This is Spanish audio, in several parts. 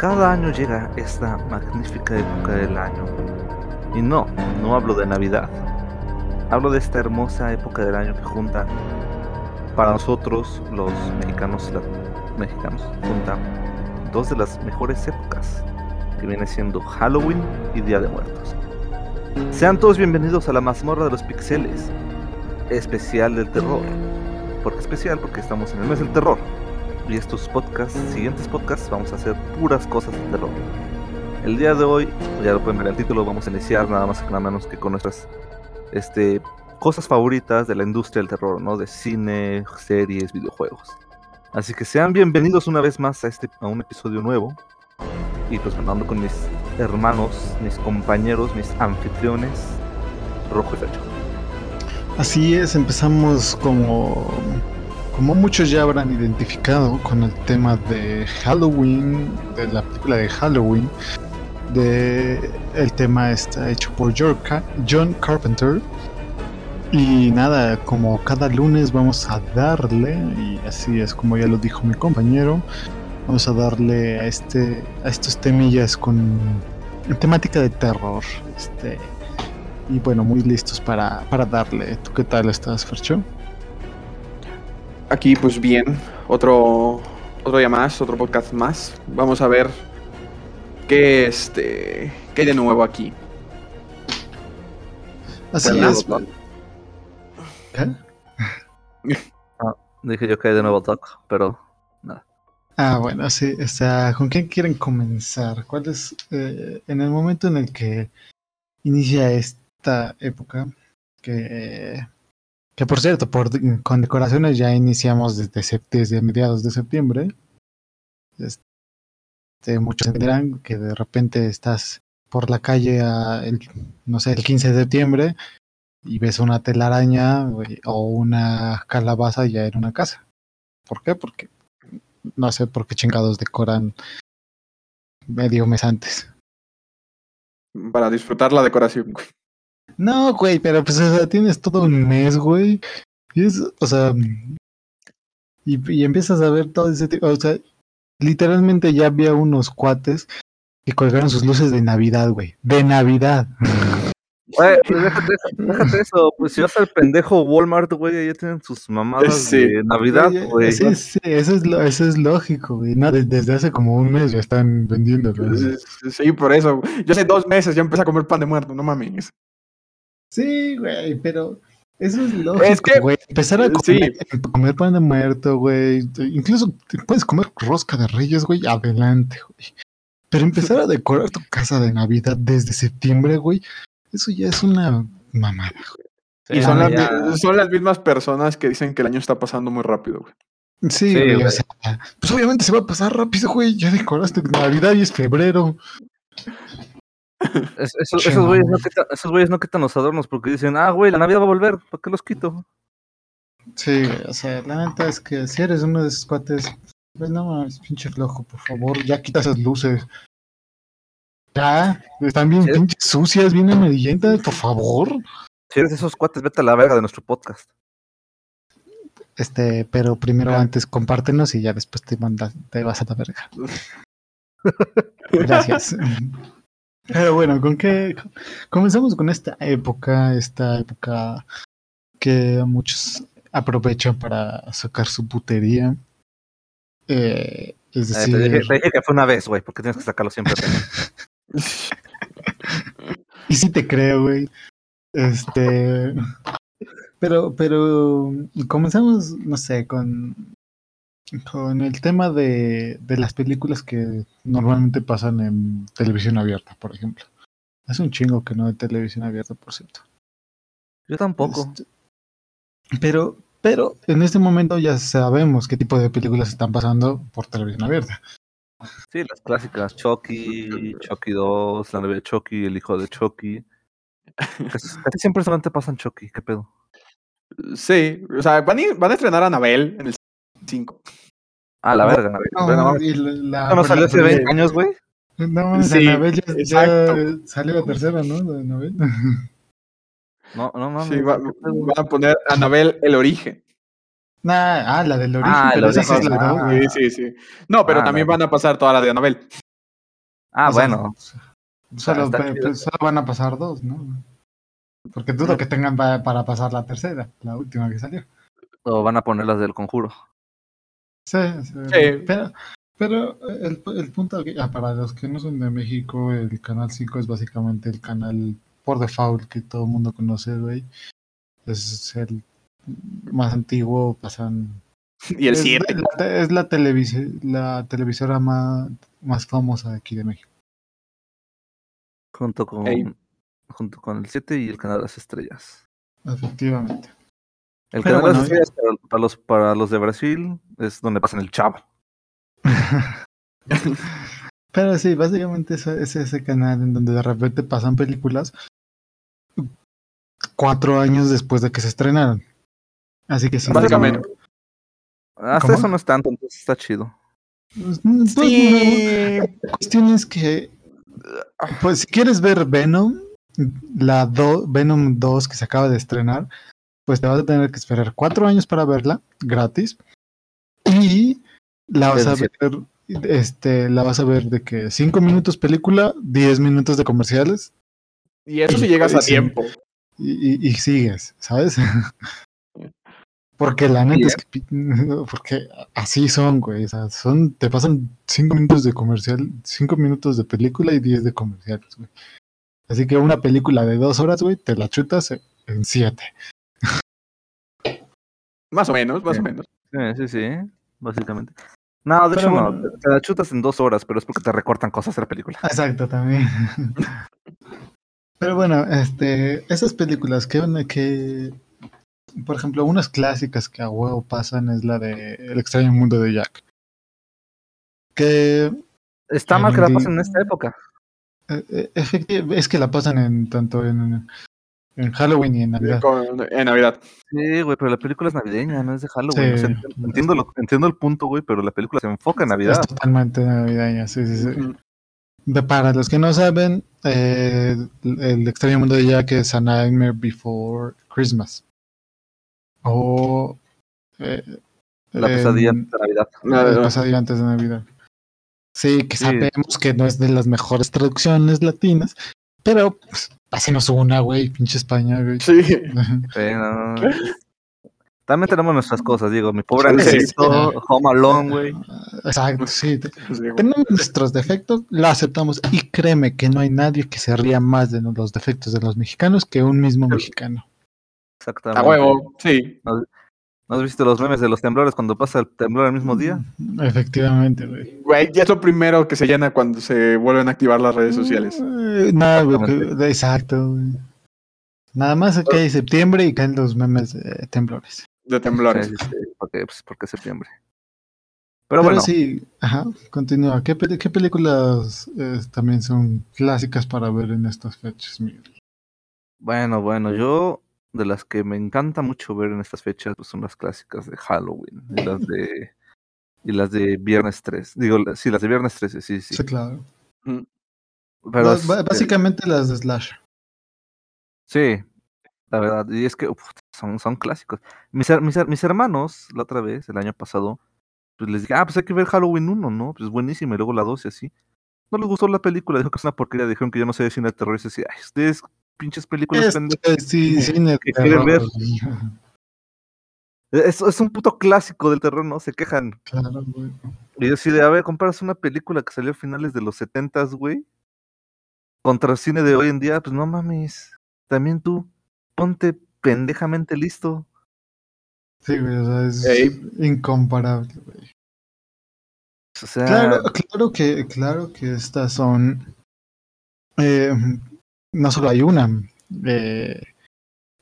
Cada año llega esta magnífica época del año. Y no, no hablo de Navidad. Hablo de esta hermosa época del año que junta para nosotros los mexicanos, mexicanos, junta dos de las mejores épocas, que viene siendo Halloween y Día de Muertos. Sean todos bienvenidos a la mazmorra de los pixeles, especial del terror. ¿Por qué especial? Porque estamos en el mes del terror. Y estos podcasts, siguientes podcasts, vamos a hacer puras cosas de terror. El día de hoy, ya lo pueden ver el título, vamos a iniciar nada más y nada menos que con nuestras este, cosas favoritas de la industria del terror, ¿no? De cine, series, videojuegos. Así que sean bienvenidos una vez más a, este, a un episodio nuevo. Y pues me ando con mis hermanos, mis compañeros, mis anfitriones, Rojo y Fecho. Así es, empezamos como, como muchos ya habrán identificado con el tema de Halloween, de la película de Halloween. El tema está hecho por John Carpenter. Y nada, como cada lunes vamos a darle, y así es como ya lo dijo mi compañero, vamos a darle a este a estos temillas con temática de terror. Este, y bueno, muy listos para, para darle. ¿Tú qué tal estás, Fercho? Aquí, pues bien, otro, otro día más, otro podcast más. Vamos a ver qué, este, qué hay de nuevo aquí. Así es. ¿Qué? Ah, dije yo que hay de nuevo Doc, pero nada. Ah, bueno, sí, o sea, ¿con quién quieren comenzar? ¿Cuál es, eh, en el momento en el que inicia esta época, que, que por cierto, por, con decoraciones ya iniciamos desde, mediados de septiembre, este, muchos entenderán que de repente estás por la calle, el, no sé, el 15 de septiembre, y ves una telaraña o una calabaza ya en una casa. ¿Por qué? Porque no sé por qué chingados decoran medio mes antes. Para disfrutar la decoración. No, güey, pero pues o sea, tienes todo un mes, güey. Y es, o sea, y, y, empiezas a ver todo ese tipo, o sea, literalmente ya había unos cuates que colgaron sus luces de Navidad, güey. De Navidad. Güey, pues déjate, eso, déjate eso, pues si vas al pendejo Walmart, güey, ya tienen sus mamadas sí. de Navidad, güey. Sí, sí, eso es, lo, eso es lógico, güey. No, desde hace como un mes ya están vendiéndolo. Sí, por eso. Yo hace dos meses ya empecé a comer pan de muerto, no mames. Sí, güey, pero eso es lógico, es que, güey. Empezar a comer, sí. comer, pan de muerto, güey. Incluso puedes comer rosca de reyes, güey, adelante, güey. Pero empezar a decorar tu casa de Navidad desde septiembre, güey, eso ya es una mamada, güey. Sí, y son, la, ya... son, las mismas personas que dicen que el año está pasando muy rápido, güey. Sí, sí güey, güey. O sea, pues obviamente se va a pasar rápido, güey. Ya decoraste Navidad y es febrero. Es, eso, esos güeyes no, quitan, esos güeyes no quitan los adornos porque dicen, ah, güey, la Navidad va a volver, ¿para qué los quito? Sí, o sea, la neta es que si eres uno de esos cuates, pues no mames, pinche flojo, por favor, ya quita esas luces. Ya, están bien ¿Sí? pinches sucias, bien amarillentas, por favor. Si eres de esos cuates, vete a la verga de nuestro podcast. Este, pero primero antes compártenos y ya después te mandas, te vas a la verga. Gracias. Pero bueno, ¿con qué? Comenzamos con esta época, esta época que muchos aprovechan para sacar su putería. Eh, es decir... Eh, te, dije, te, dije, que fue una vez, güey, porque tienes que sacarlo siempre. y sí te creo, güey. Este... Pero, pero comenzamos, no sé, con con el tema de, de, las películas que normalmente pasan en televisión abierta, por ejemplo. Es un chingo que no de televisión abierta, por cierto. Yo tampoco. Este, pero, pero en este momento ya sabemos qué tipo de películas están pasando por televisión abierta. Sí, las clásicas, Chucky, Chucky 2, la novia de Chucky, el hijo de Chucky. Casi, casi siempre solamente pasan Chucky, ¿qué pedo? Sí, o sea, van a, van a estrenar a Anabel en el 5. Ah, la verga, Anabel. No, la, ¿No, no salió hace 20 años, güey? No, sí, Anabel ya, ya, salió la tercera, ¿no? De Anabel. No, no, no. Sí, va, van a poner Anabel el origen. Nah, ah, la del origen. Ah, pero el esa origen. sí, ah, sí, sí, sí. No, pero Ah, también no. van a pasar toda la de Anabel. Ah, O sea, bueno. Solo, chido. pe- solo van a pasar dos, ¿no? Porque dudo que tengan pa- para pasar la tercera, la última que salió. O van a poner las del conjuro. Sí, sí, Sí. pero, pero el, el punto aquí, ah, para los que no son de México, el canal 5 es básicamente el canal por default que todo el mundo conoce, güey. Es el más antiguo, pasan... Y el es, 7. la, te- es la, televisi- la televisora más, más famosa de aquí de México. Junto con, junto con el 7 y el canal de las estrellas. Efectivamente. El Pero canal de bueno, las estrellas para, para los, para los de Brasil es donde pasan el chavo. Pero sí, básicamente es, es ese canal en donde de repente pasan películas cuatro años después de que se estrenaron. Así que sí. Básicamente. Hasta ¿Cómo? eso no es tanto, entonces está chido. Pues, pues, Sí. no, la cuestión es que, pues si quieres ver Venom, la do- Venom 2 que se acaba de estrenar, pues te vas a tener que esperar cuatro años para verla, gratis. Y la vas a ver, este, la vas a ver de que cinco minutos película, 10 minutos de comerciales Y eso si llegas a tiempo. y, y- y sigues, ¿sabes? Porque la neta es que pi- porque así son, güey. O sea, son, te pasan cinco minutos de comercial, cinco minutos de película y diez de comerciales, güey. Así que una película de dos horas, güey, te la chutas en siete. Más o menos, más Sí. o menos. Sí, sí, sí, básicamente. No, de Pero hecho no, bueno. te- te la chutas en dos horas, pero es porque te recortan cosas de la película. Exacto, también. Pero bueno, este, esas películas que, que, por ejemplo, unas clásicas que a huevo pasan es la de El extraño mundo de Jack. Que Está En mal que la pasen en esta época. Eh, eh, efecti- es que la pasan en tanto en, en Halloween y en Navidad. En Navidad. Sí, güey, pero la película es navideña, no es de Halloween. O sea, Sí. entiendo, lo- entiendo el punto, güey, pero la película se enfoca en Navidad. Es totalmente navideña, sí, sí, sí. De- para los que no saben, eh, el extraño mundo de Jack es A Nightmare Before Christmas. O eh, La pesadilla en- de Navidad. La pesadilla antes de Navidad. Sí, que Sí. sabemos que no es de las mejores traducciones latinas, pero pues, pásenos una, güey, pinche España, güey. Sí. Sí, no, no. También tenemos nuestras cosas, digo, mi pobre Sí, sí, angelito, Home Alone, güey. Exacto, sí. güey. Tenemos nuestros defectos, lo aceptamos y créeme que no hay nadie que se ría más de los defectos de los mexicanos que un mismo mexicano. Exactamente. A huevo, sí. ¿No has visto los memes de los temblores cuando pasa el temblor el mismo día? Efectivamente, güey. Güey, ya es lo primero que se llena cuando se vuelven a activar las redes sociales. Eh, Nada, güey, que- exacto. güey. Nada más que hay septiembre y caen los memes de temblores. De temblores. Sí, sí, sí, porque, pues, porque septiembre. Pero, Pero, bueno, sí, ajá, continúa. ¿Qué, peli- qué películas eh, también son clásicas para ver en estas fechas, Miguel? bueno, bueno, yo de las que me encanta mucho ver en estas fechas pues, son las clásicas de Halloween y las de y las de Viernes 3. Digo, sí, las de Viernes 13, sí, sí. Sí, claro. Pero ba- este, básicamente las de Slash. Sí, la verdad. Y es que uf, son, son clásicos. Mis, mis, mis hermanos, la otra vez, el año pasado, pues les dije, ah, pues hay que ver Halloween 1, ¿no? Pues es buenísima. Y luego la 2 y así. No les gustó la película, dijo que es una porquería. Dijeron que yo no sé de cine de terror. Y decía, ay, ustedes, pinches películas pendejas". sí, ¿Qué quieren ver? Es, es un puto clásico del terror, ¿no? Se quejan. Claro, güey. Y yo de, a ver, comparas una película que salió a finales de los 70s, güey, contra el cine de hoy en día, pues no mames. También tú, ponte pendejamente listo. Sí, güey, o sea, es incomparable, güey. O sea, Claro, claro que, claro que estas son. eh, no solo hay una. eh,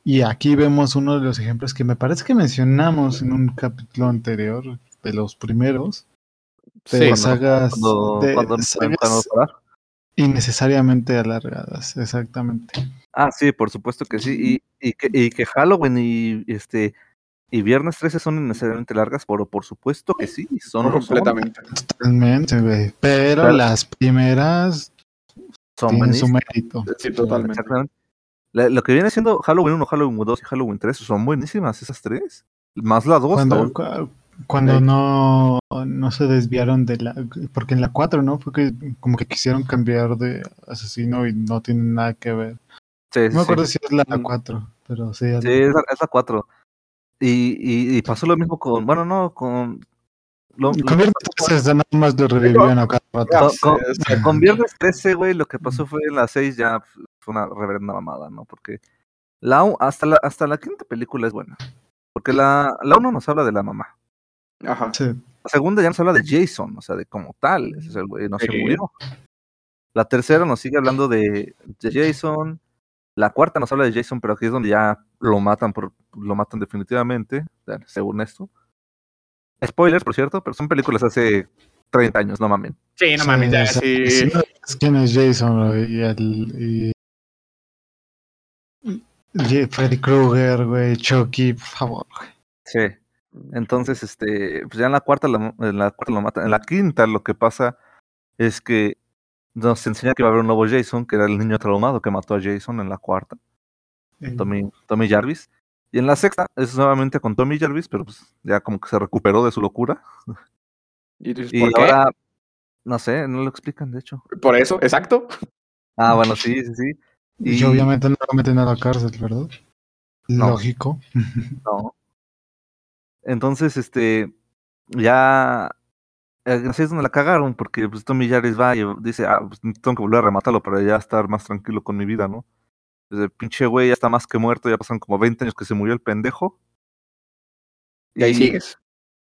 y aquí vemos uno de los ejemplos que me parece que mencionamos en un capítulo anterior, de los primeros, de Sí, sagas, cuando, de cuando- sagas innecesariamente alargadas, exactamente. Ah, sí, por supuesto que sí. Y, y, que, y que Halloween y este y Viernes 13 son innecesariamente largas, pero por supuesto que sí, son son- completamente. Totalmente, güey. Pero Claro. las primeras Son, tienen su mérito. Sí, totalmente. Exactamente. La- lo que viene siendo Halloween 1, Halloween 2 y Halloween 3 son buenísimas esas tres. Más la 2. Cuando, cu- Cuando no, no se desviaron de la... Porque en la 4, ¿no? Fue que como que quisieron cambiar de asesino y no tienen nada que ver. Sí, sí, No me acuerdo sí. si es la Mm. 4, pero sí. es Sí, la, es la 4. Y, y, y pasó lo mismo con, bueno, no, con... Lo, lo- Con Viernes 13 ya nada más lo revivían a cada rato. Ya con, con- Viernes 13, güey, lo que pasó fue en la 6 ya fue una reverenda mamada, ¿no? Porque la hasta la, hasta la quinta película es buena. Porque la, la 1 nos habla de la mamá. Ajá. Sí. La segunda ya nos habla de Jason, o sea, de como tal. Ese es el güey, no se murió. La tercera nos sigue hablando de, de Jason. La cuarta nos habla de Jason, pero aquí es donde ya lo matan por, lo matan definitivamente, según esto. Spoilers, por cierto, pero son películas hace 30 años, no mamen. Sí, no Sí, mames, ya sí. si no sabes quién es Jason güey, y el y- y Freddy Krueger, güey, Chucky, por favor. güey. Sí. Entonces, este, pues ya en la cuarta, la- en la cuarta lo matan. En la quinta lo que pasa es que nos enseña que va a haber un nuevo Jason, que era el niño traumado que mató a Jason en la cuarta. Tommy, Tommy Jarvis. Y en la sexta es nuevamente con Tommy Jarvis, pero pues ya como que se recuperó de su locura. ¿Y tú dices, Y por qué? ahora, no sé, no lo explican, de hecho. Por eso, exacto. Ah, bueno, sí, sí, sí. Y, obviamente no lo meten a la cárcel, ¿verdad? No. Lógico. No. Entonces, este, ya, eh, así es donde la cagaron, porque pues, Tommy Jarvis va y dice, ah, pues tengo que volver a rematarlo para ya estar más tranquilo con mi vida, ¿no? El pinche güey ya está más que muerto, ya pasaron como 20 años que se murió el pendejo. Y ahí sigues.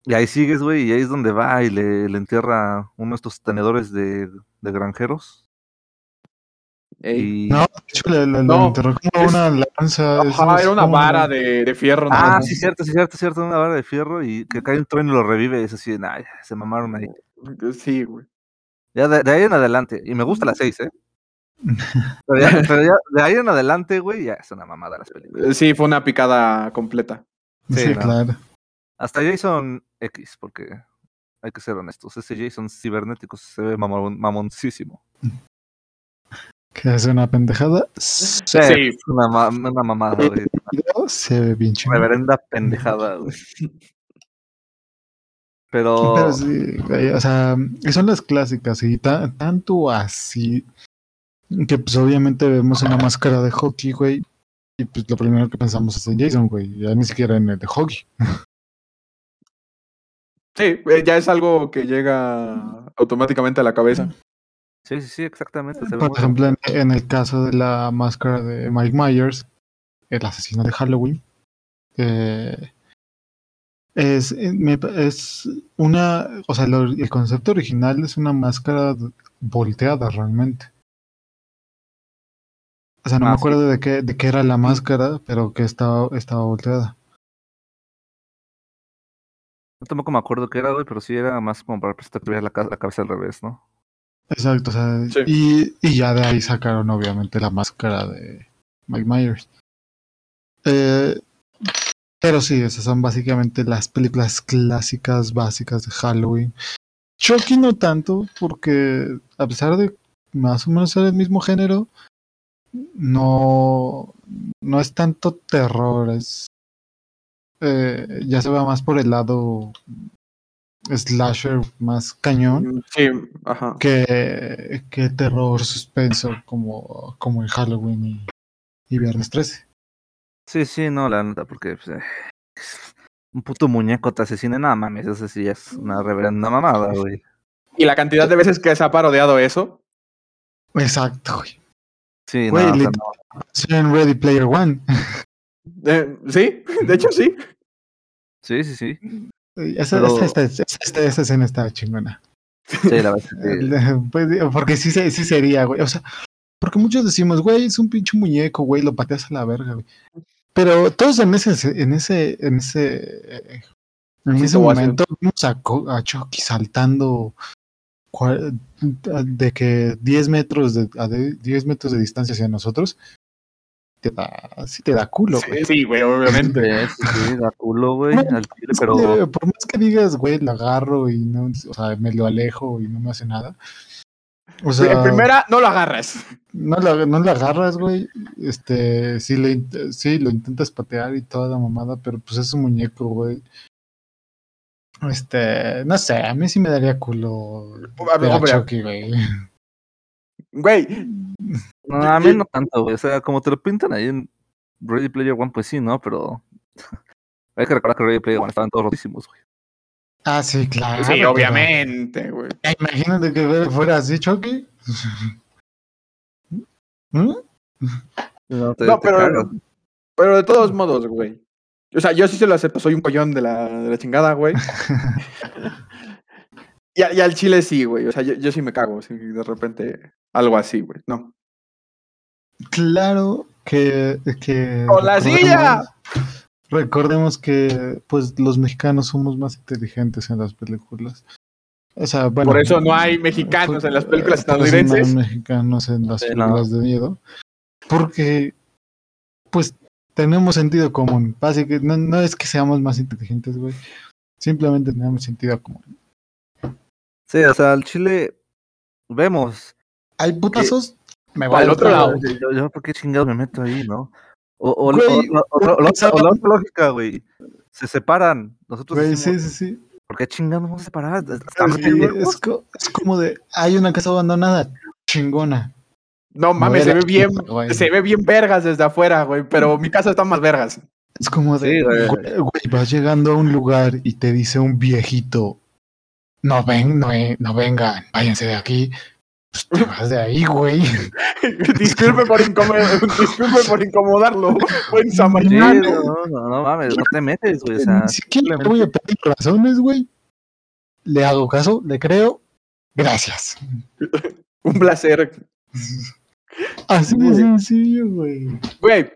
Y ahí sigues, güey, y ahí es donde va y le, le entierra uno de estos tenedores de, de granjeros. Ey. Y... No, de hecho le, le- le No, enterró como es- una lanza. Ajá, era una como vara de, de fierro. Ah, sí, cierto, sí, cierto, cierto, una vara de fierro y que cae un trueno y lo revive, es así, nah, se mamaron ahí. Sí, güey. Ya de, de ahí en adelante, y me gusta la 6, ¿eh? Pero ya, pero ya de ahí en adelante, güey, ya es una mamada las películas. Sí, fue una picada completa. Sí, Sí, no. claro. Hasta Jason X, porque hay que ser honestos, ese Jason cibernético se ve mamon, mamoncísimo. Que es una pendejada. Sí, una, ma- una mamada, güey. Se ve bien chingón. Reverenda pendejada, güey. Pero, Pero sí, güey, o sea, son las clásicas y ta- tanto así que pues obviamente vemos una máscara de hockey, güey, y pues lo primero que pensamos es en Jason, güey, ya ni siquiera en el de hockey. Sí, eh, ya es algo que llega automáticamente a la cabeza. sí, sí, sí, exactamente. se Por ejemplo, en, en el caso de la máscara de Mike Myers, el asesino de Halloween, eh, es, eh, es una, o sea, el concepto original es una máscara volteada realmente. O sea, no Ah, me sí. acuerdo de qué, de qué era la máscara, pero que estaba, estaba volteada. Yo tampoco me acuerdo qué era, güey, pero sí era más como para presentar que tuviera la, ca- la cabeza al revés, ¿no? Exacto, o sea, Sí. y, y ya de ahí sacaron obviamente la máscara de Mike Myers. Eh, pero sí, esas son básicamente las películas clásicas básicas de Halloween. Chucky no tanto, porque a pesar de más o menos ser el mismo género, no, no es tanto terror, es eh, ya se va más por el lado slasher más cañón Sí, ajá. que, que terror suspenso como, como en Halloween y, y Viernes 13. Sí, sí, no, la neta, porque pues, eh, un puto muñeco te asesina, nada mames, eso sí es una reverenda mamada, güey. Y la cantidad de veces que se ha parodiado eso. Exacto, güey. Sí, Güey, no, o sea, no. Sí, en Ready Player One. eh, sí, de hecho sí. Sí, sí, sí. Esa, Pero- esta, esta- esta- esta escena está chingona. Sí, la verdad Pues, porque sí, sí sería, güey. O sea, porque muchos decimos, güey, es un pinche muñeco, güey, lo pateas a la verga, güey. Pero todos en ese, en ese, en ese, en ese momento vimos a, Chucky saltando de que 10 metros de, a de 10 metros de distancia hacia nosotros. Te da, sí te da culo, güey. Sí, sí, güey, obviamente. Sí, sí, da culo, güey, No, al pero que, por más que digas, güey, lo agarro y no, o sea, me lo alejo y no me hace nada. O sea, en primera, no lo agarras. no lo, no lo agarras, güey. Este, sí, le, sí, lo intentas patear y toda la mamada, pero pues es un muñeco, güey. Este, no sé, a mí sí me daría culo. A ver, hombre. Chucky, güey. Güey, No, a mí no tanto, güey. O sea, como te lo pintan ahí en Ready Player One, pues sí, ¿no? Pero hay que recordar que Ready Player One estaban todos rotísimos, güey. Ah, sí, claro. sí, pero- obviamente, güey. Imagínate que fuera así, Chucky. ¿Mm? No, te- No, te pero, pero de todos modos, güey. O sea, yo sí se lo acepto, soy un collón de la, de la chingada, güey. Y, al chile sí, güey. O sea, yo, yo sí me cago, si de repente algo así, güey. No. Claro que. que ¡Con la silla! Recordemos que, pues, los mexicanos somos más inteligentes en las películas. O sea, bueno. Por eso no hay mexicanos en las películas por eso no hay estadounidenses. mexicanos en las Sí, no. películas de miedo. Porque, pues, tenemos sentido común. Básicamente, no, no es que seamos más inteligentes, güey. Simplemente tenemos sentido común. Sí, o sea, al chile vemos. ¿Hay putazos? Me Al otro lado. Yo, yo, yo, ¿por qué chingados me meto ahí, no? O, o, Güey, o- o- o- o la otra- pensaba- o la otra lógica, güey. Se separan. Nosotros Güey, decimos, sí, sí, sí. ¿por qué chingados nos vamos a separar? Sí, co- es como de, hay una casa abandonada, chingona. No mames, se ve bien, se ve bien vergas desde afuera, güey. Pero mi casa está más vergas. Es como de, Sí, güey. güey, güey, vas llegando a un lugar y te dice un viejito, no ven, no, no vengan, váyanse de aquí. Pues te vas de ahí, güey. disculpe, por disculpe por incomodarlo. Buen Sí, samaritano. no, no, no mames, no te metes, güey. O sea, Ni siquiera le voy a pedir razones, güey. Le hago caso, le creo. Gracias. Un placer. Así de sencillo, güey. Güey,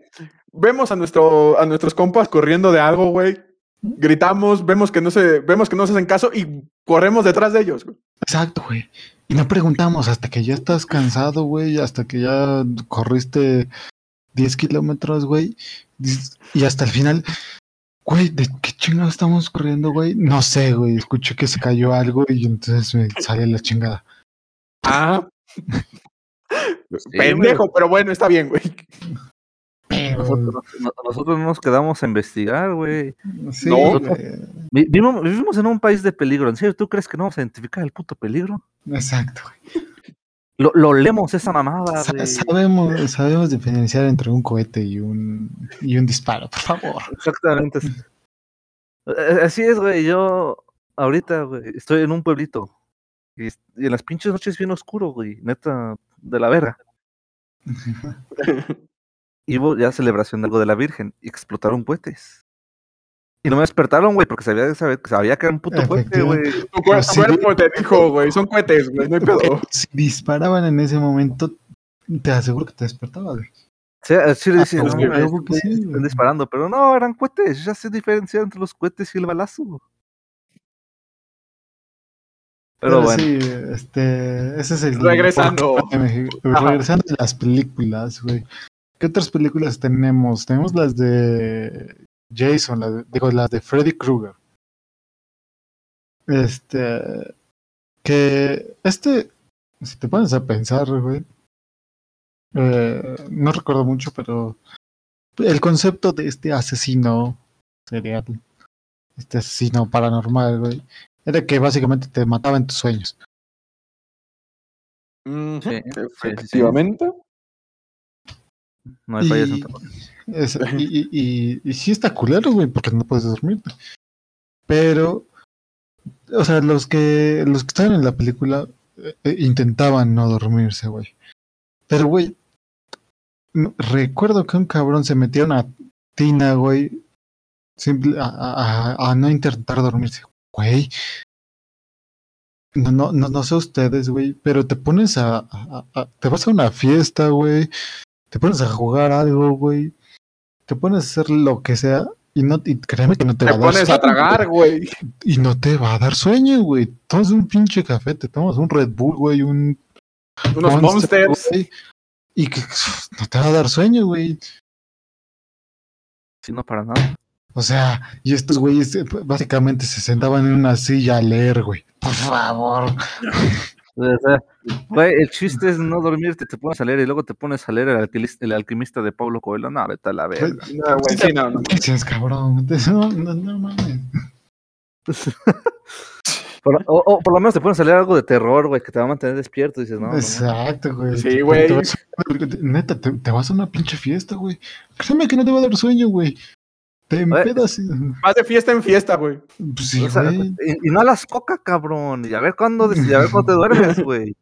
vemos a, nuestro, a nuestros compas corriendo de algo, güey. Gritamos, vemos que no se, vemos que no se hacen caso y corremos detrás de ellos, güey. Exacto, güey. Y no preguntamos hasta que ya estás cansado, güey, hasta que ya corriste 10 kilómetros, güey. Y hasta el final, güey, ¿de qué chingados estamos corriendo, güey? No sé, güey. Escuché que se cayó algo y entonces me sale la chingada. Ah. Sí, Pendejo, pero bueno, está bien, güey. Pero, nosotros, no- nosotros no nos quedamos a investigar, güey. sí, no. Vivimos, vivimos en un país de peligro. ¿En serio tú crees que no vamos a identificar el puto peligro? Exacto, güey. Lo, lo leemos esa mamada, Sa- güey. sabemos, sabemos diferenciar entre un cohete y un, y un disparo, por favor. Exactamente. Eh, Así es, güey. Yo ahorita, güey, estoy en un pueblito. Y en las pinches noches bien oscuro, güey. Neta, de la verga. Y hubo ya celebración de algo de la Virgen. Y explotaron cohetes. Y no me despertaron, güey, porque sabía, sabía, sabía que era un puto cohete, güey. Tu cuer- Sí, tu cuerpo te dijo, güey. Son cohetes, güey. No hay pedo. Si disparaban en ese momento, te aseguro que te güey. Sí, sí le Ah, pues, no, güey, que estos sí, güey. están disparando, pero no, eran cohetes, ya sé diferenciar entre los cohetes y el balazo. Pero bueno, sí, este, ese es el. Regresando. Regresando a las películas, güey. ¿Qué otras películas tenemos? Tenemos las de Jason, las de- digo, las de Freddy Krueger. Este. Que. Este. Si te pones a pensar, güey. eh, no recuerdo mucho, pero. El concepto de este asesino serial. Este asesino paranormal, güey. Era que básicamente te mataba en tus sueños. Ujú, Sí, sí, sí, sí. Efectivamente. no hay fallas en. Es- y, y, y, y sí está culero, güey, porque no puedes dormirte. Pero, o sea, los que los que estaban en la película eh, eh, intentaban no dormirse, güey. Pero, güey, recuerdo que un cabrón se metió a una tina, güey, simple, a, a- a- a no intentar dormirse, güey. No, no, no, no sé ustedes, güey, pero te pones a, a- a- te vas a una fiesta, güey, te pones a jugar algo, güey, te pones a hacer lo que sea y no y créeme que no te, Te va a dar pones a sueño, tragar, güey. güey, y no te va a dar sueño, güey. Tomas un pinche café, te tomas un Red Bull, güey, un Unos Monster, monsters. güey, y que no te va a dar sueño, güey. Sí, no para nada. O sea, y estos güeyes eh, básicamente se sentaban en una silla a leer, güey. Por favor. O sea, güey, el chiste es no dormirte, te pones a leer y luego te pones a leer el, alquilis- el alquimista de Pablo Coelho. No, vete a la verga. No, güey, sí, no, no. ¿Qué dices, cabrón? No, no, no mames. Por- o, o por lo menos te pueden salir algo de terror, güey, que te va a mantener despierto. Dices, no. Exacto, güey. Sí, güey. te vas a- Neta, te, te vas a una pinche fiesta, güey. Créeme que no te va a dar sueño, güey. Te empedas. Vas de fiesta en fiesta, güey. Pues sí, O sea, güey. y, y no a las coca, cabrón. Y a ver cuándo, y a ver cuándo te duermes, güey.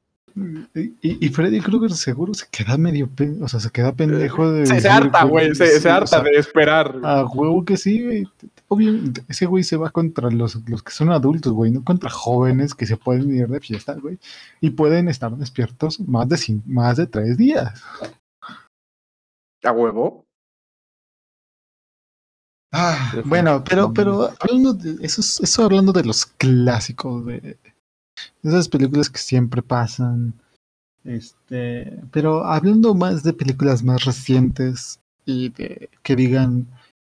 Y, y Freddy Krueger seguro se queda medio, pe- o sea, se queda pendejo de... Se, harta, güey. Se, sí, se o harta sea, de esperar. A huevo que sí, güey. Obviamente, ese güey se va contra los, los que son adultos, güey, no contra jóvenes que se pueden ir de fiesta, güey. Y pueden estar despiertos más de, más de tres días. A huevo. Ah, bueno, pero, pero hablando de eso, es- eso hablando de los clásicos, de, de esas películas que siempre pasan. Este, pero hablando más de películas más recientes y de que digan,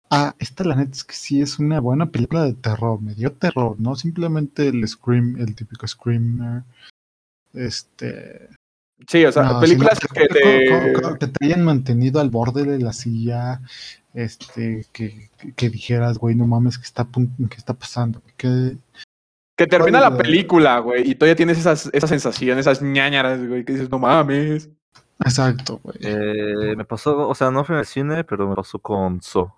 ah, esta la neta es que sí es una buena película de terror, me dio terror, no simplemente el scream, el típico screamer. Este, Sí, o sea, no, películas sino que te. que te hayan mantenido al borde de la silla, este, que, que, dijeras, güey, no mames, ¿qué está, qué está pasando? Que, Que termina ¿Cuál la de- película, güey, y todavía tienes esas, esas sensaciones, esas ñañaras, güey, que dices, no mames. exacto, güey. Eh, me pasó, o sea, no fue en el cine, pero me pasó con So.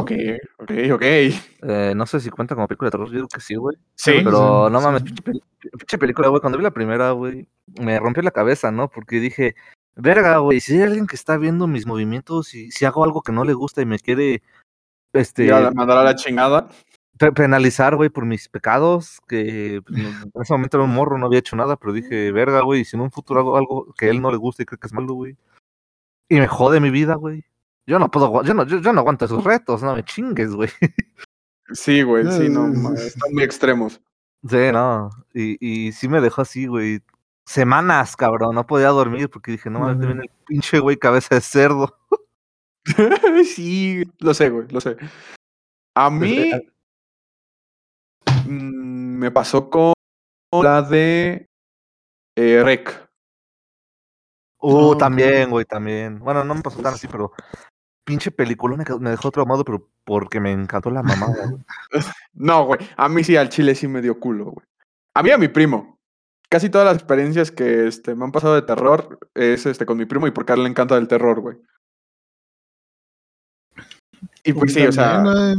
Ok, ok, ok. Eh, no sé si cuenta como película de terror, yo digo que sí, güey. Sí, Pero sí, no sí. mames, pinche, película, güey. Cuando vi la primera, güey, me rompió la cabeza, ¿no? Porque dije, verga, güey, si hay alguien que está viendo mis movimientos y si hago algo que no le gusta y me quiere, este, mandar a la chingada. pe- penalizar, güey, por mis pecados, que pues, en ese momento era un morro, no había hecho nada, pero dije, verga, güey, si en un futuro hago algo que a él no le gusta y cree que es malo, güey. Y me jode mi vida, güey. Yo no puedo, yo no, yo, yo no aguanto esos retos, no me chingues, güey. Sí, güey, sí, no, están muy extremos. Sí, no. Y, y sí me dejó así, güey. Semanas, cabrón. No podía dormir porque dije, no mames, te viene el pinche güey cabeza de cerdo. sí, lo sé, güey, lo sé. A mí mm, me pasó con la de eh, Rec. Uh, también, güey, también. Bueno, no me pasó tan así, pero pinche película me, me dejó traumado, pero porque me encantó la mamada, güey. No, güey, a mí sí, al chile sí me dio culo, güey. A mí a mi primo. Casi todas las experiencias que este, me han pasado de terror es este, con mi primo y porque a él le encanta el terror, güey. Y pues sí, o sea.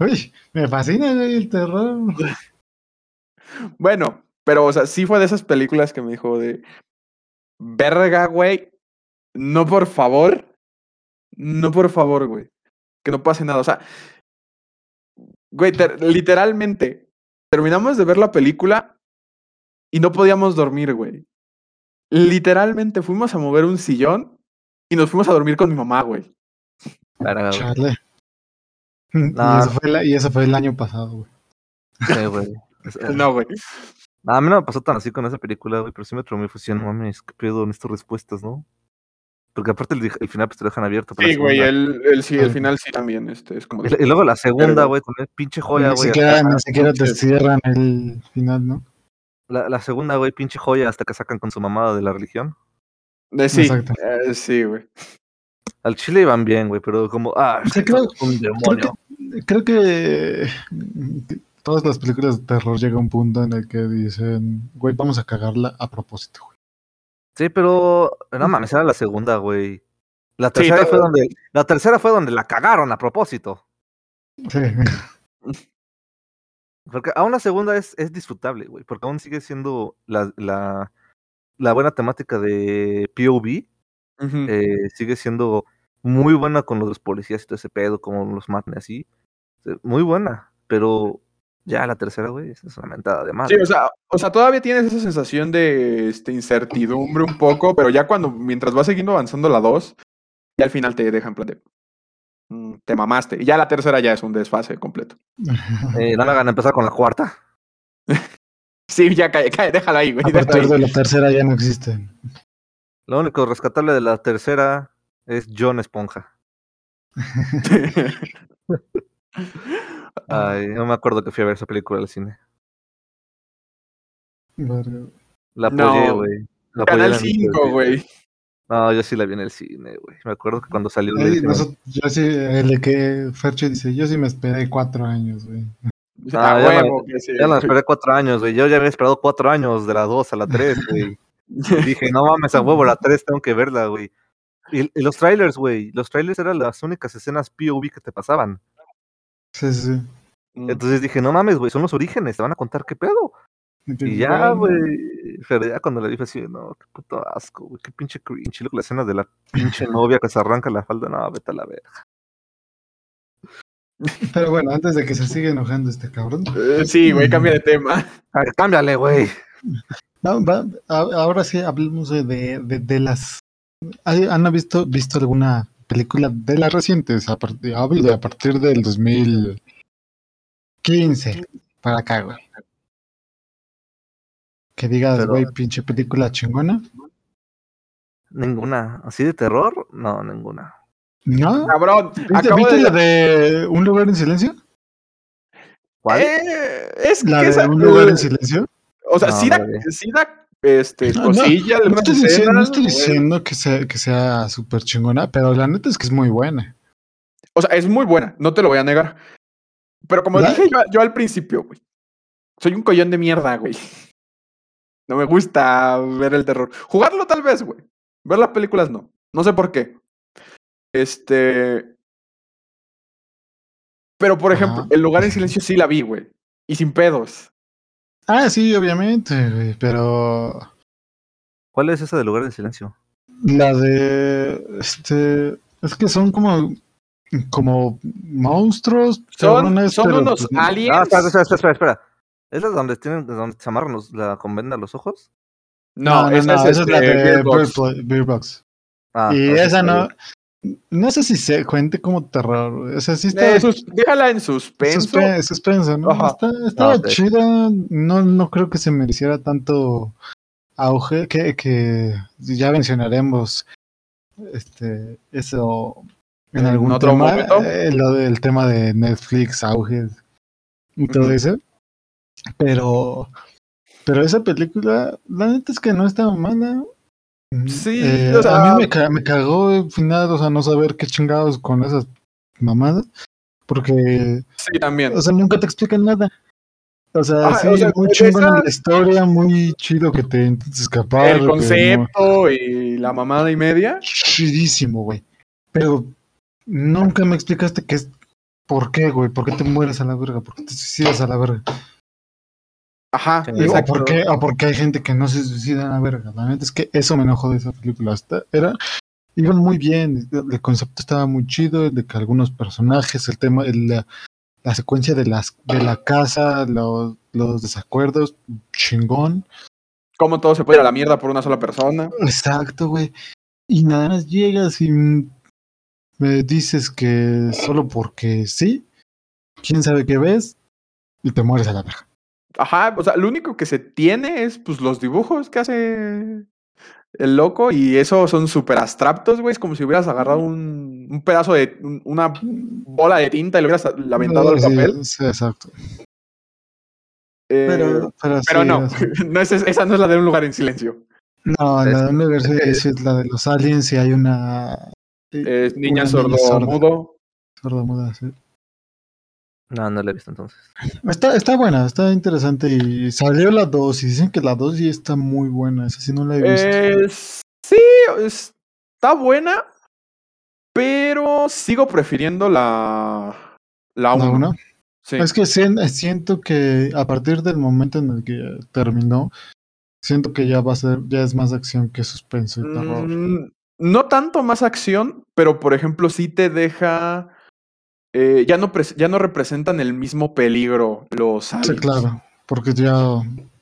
Uy, me fascina, güey, el terror. bueno, pero o sea, sí fue de esas películas que me dijo de, verga, güey, no por favor, no por favor, güey, que no pase nada. O sea, güey, ter- literalmente, terminamos de ver la película y no podíamos dormir, güey. Literalmente fuimos a mover un sillón y nos fuimos a dormir con mi mamá, güey. Verga, güey. Chale. Y, eso fue la- y eso fue el año pasado, güey. Sí, güey. No, güey. A mí no me pasó tan así con esa película, güey, pero sí me así, no mames, qué pedo en estas respuestas, ¿no? Porque aparte el, el final pues te lo dejan abierto. para Sí, güey, el, el, sí, el Ah. final sí también, este, es como... Y, luego la segunda, güey, también pinche joya, ni, güey. siquiera, hasta- ni siquiera te cierran el final, ¿no? La, la segunda, güey, pinche joya hasta que sacan con su mamada de la religión. de- sí, Exacto. eh, sí, güey. Al chile iban bien, güey, pero como, ah, O sea, creo- es un demonio. Creo que que todas las películas de terror llega un punto en el que dicen, güey, vamos a cagarla a propósito, güey. Sí, pero no mames, era la segunda, güey. La tercera fue donde, la tercera fue donde la cagaron a propósito. Sí. Porque aún la segunda es, es disfrutable, güey, porque aún sigue siendo la, la, la buena temática de POV, eh, sigue siendo muy buena con los policías y todo ese pedo, como los matan así. Muy buena, pero ya la tercera, güey, es una mentada de Sí, madre. o sea, o sea, todavía tienes esa sensación de este, incertidumbre un poco, pero ya cuando, mientras vas siguiendo avanzando la 2, ya al final te dejan en plan de, "Mm, te mamaste. Y ya la tercera ya es un desfase completo. Eh, no me hagan empezar con la cuarta. Sí, ya cae, cae, déjalo ahí, güey. A partir de la tercera ya no existen. Lo único rescatable de la tercera es John Esponja. Ay, no me acuerdo que fui a ver esa película al cine. La apoyé, No. güey. La apoyé Canal en la 5, noche, güey. No, yo sí la vi en el cine, güey. Me acuerdo que cuando salió. Ay, nosotros- yo sí, el de que Fercho dice, yo sí me esperé cuatro años, güey. Ah, Ah, ya huevo, que sí. Ya la esperé cuatro años, güey. Yo ya había esperado cuatro años de la dos a la tres, güey. Dije, no mames, a huevo, la tres tengo que verla, güey. Y, y los trailers, güey. Los trailers eran las únicas escenas POV que te pasaban. Sí, sí, sí. Mm. Entonces dije, no mames, güey, son los orígenes, te van a contar qué pedo. Y ya, güey. Pero ya cuando la vi fue así, no, qué puto asco, güey, qué pinche cringe. Y luego la escena de la pinche novia que se arranca la falda, no, vete a la verga. Pero bueno, antes de que se siga enojando este cabrón. Eh, Sí, güey, cambia de tema. Ah, cámbiale, güey. Va- a- ahora sí hablemos de, de, de- las. ¿hay- ¿Han visto, visto alguna película de las recientes? A partir, hablo de a partir del 2015 para acá, güey. Que digas, Pero- güey, pinche película chingona. Ninguna. ¿Así de terror? No, ninguna. ¿No? Cabrón, ¿Viste, acabo viste de... la de Un lugar en silencio? ¿Cuál? Eh, es La que de esa- Un lugar en silencio. O sea, No, sí, da, da este, no, cosilla, No algunas estoy diciendo, no estoy diciendo que sea, que sea súper chingona, pero la neta es que es muy buena. O sea, es muy buena, no te lo voy a negar. Pero como dije yo, yo al principio, güey, soy un collón de mierda, güey. No me gusta ver el terror. Jugarlo tal vez, güey. Ver las películas no. No sé por qué. Este. Pero, por ejemplo. El lugar en silencio sí la vi, güey. Y sin pedos. Ah, sí, obviamente, güey, pero ¿Cuál es esa de lugar de silencio? la de este es que son como como monstruos, Son, cabrones, son pero, unos pues, no- aliens. Ah, espera, espera, espera, espera. ¿Es la donde tienen, donde se amarran los- la con venda los ojos? No, esa, es, esa es la este, de Beer Box. Bird Pla- Beer Box. Ah, y esa no no sé si se cuente como terror, o sea, sí está Eh, sus- déjala en suspenso. suspe- suspenso, ¿no? Ajá. Está, estaba chida, no, no creo que se mereciera tanto auge que, que ya mencionaremos este eso en ¿En algún otro tema, momento? eh, lo del tema de Netflix, auge y todo eso. Pero pero esa película, la neta es que no estaba mala. Sí, Eh, o sea- a mí me, me cagó el final, o sea, no saber qué chingados con esas mamadas. Porque Sí, también. o sea, nunca te explican nada. O sea, Ajá, sí, o sea, muy chingona esa- la historia, muy chido que te intentes escapar. el no- concepto y la mamada y media. chidísimo, güey. Pero nunca me explicaste qué es. ¿Por qué, güey? ¿Por qué te mueres a la verga? ¿Por qué te suicidas a la verga? Ajá, Sí. ¿O exacto. por qué, o por qué hay gente que no se suicida a la verga? La neta es que eso me enojó de esa película. Hasta era, iban muy bien, el concepto estaba muy chido, el de que algunos personajes, el tema, el- la, la secuencia de las de la casa, los, los desacuerdos, chingón. Cómo todo se puede ir a la mierda por una sola persona. Exacto, güey. Y nada más llegas y mm, me dices que solo porque sí, quién sabe qué ves, y te mueres a la verga. Ajá, o sea, lo único que se tiene es pues los dibujos que hace el loco y eso son súper abstractos, güey. Es como si hubieras agarrado un, un pedazo de un- una bola de tinta y lo hubieras aventado al Sí, papel. sí, exacto. Eh, Pero, pero, pero sí, no, sea, no es, esa no es la de un lugar en silencio. No, Es- la de Universe es, es la de los aliens y hay una Es niña Una sordo niña sorda. mudo. sordomuda. sí. No, no la he visto entonces. Está, está buena, está interesante y salió la 2 y dicen que la 2 sí está muy buena, esa sí no la he visto. Es- sí, está buena, pero sigo prefiriendo la la ¿La 1. uno? Sí. Es que sien- siento que a partir del momento en el que terminó, siento que ya va a ser, ya es más acción que suspenso y terror. Mm, no tanto más acción, pero por ejemplo sí te deja... eh, ya, no ya no representan el mismo peligro los Sí, aliens. claro, porque ya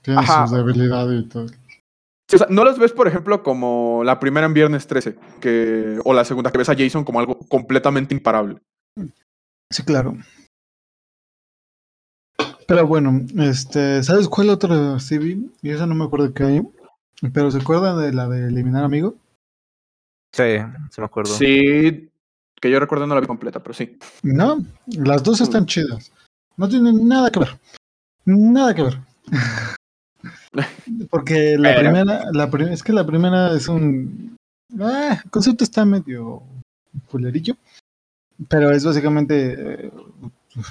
tiene Ajá. sus debilidades y todo. Sí, o sea, no los ves, por ejemplo, como la primera en Viernes 13, que, o la segunda, que ves a Jason como algo completamente imparable. Sí, claro. Pero bueno, este, ¿sabes cuál otro sí vi? Y esa no me acuerdo qué año. Pero ¿se acuerdan de la de eliminar amigo? Sí, sí me acuerdo. Sí, que yo recuerdo no la vi completa, pero sí. No, las dos están chidas. No tienen nada que ver. Nada que ver. Porque la Pero- primera, la pri- es que la primera es un Ah, el concepto está medio culerillo. Pero es básicamente. Eh,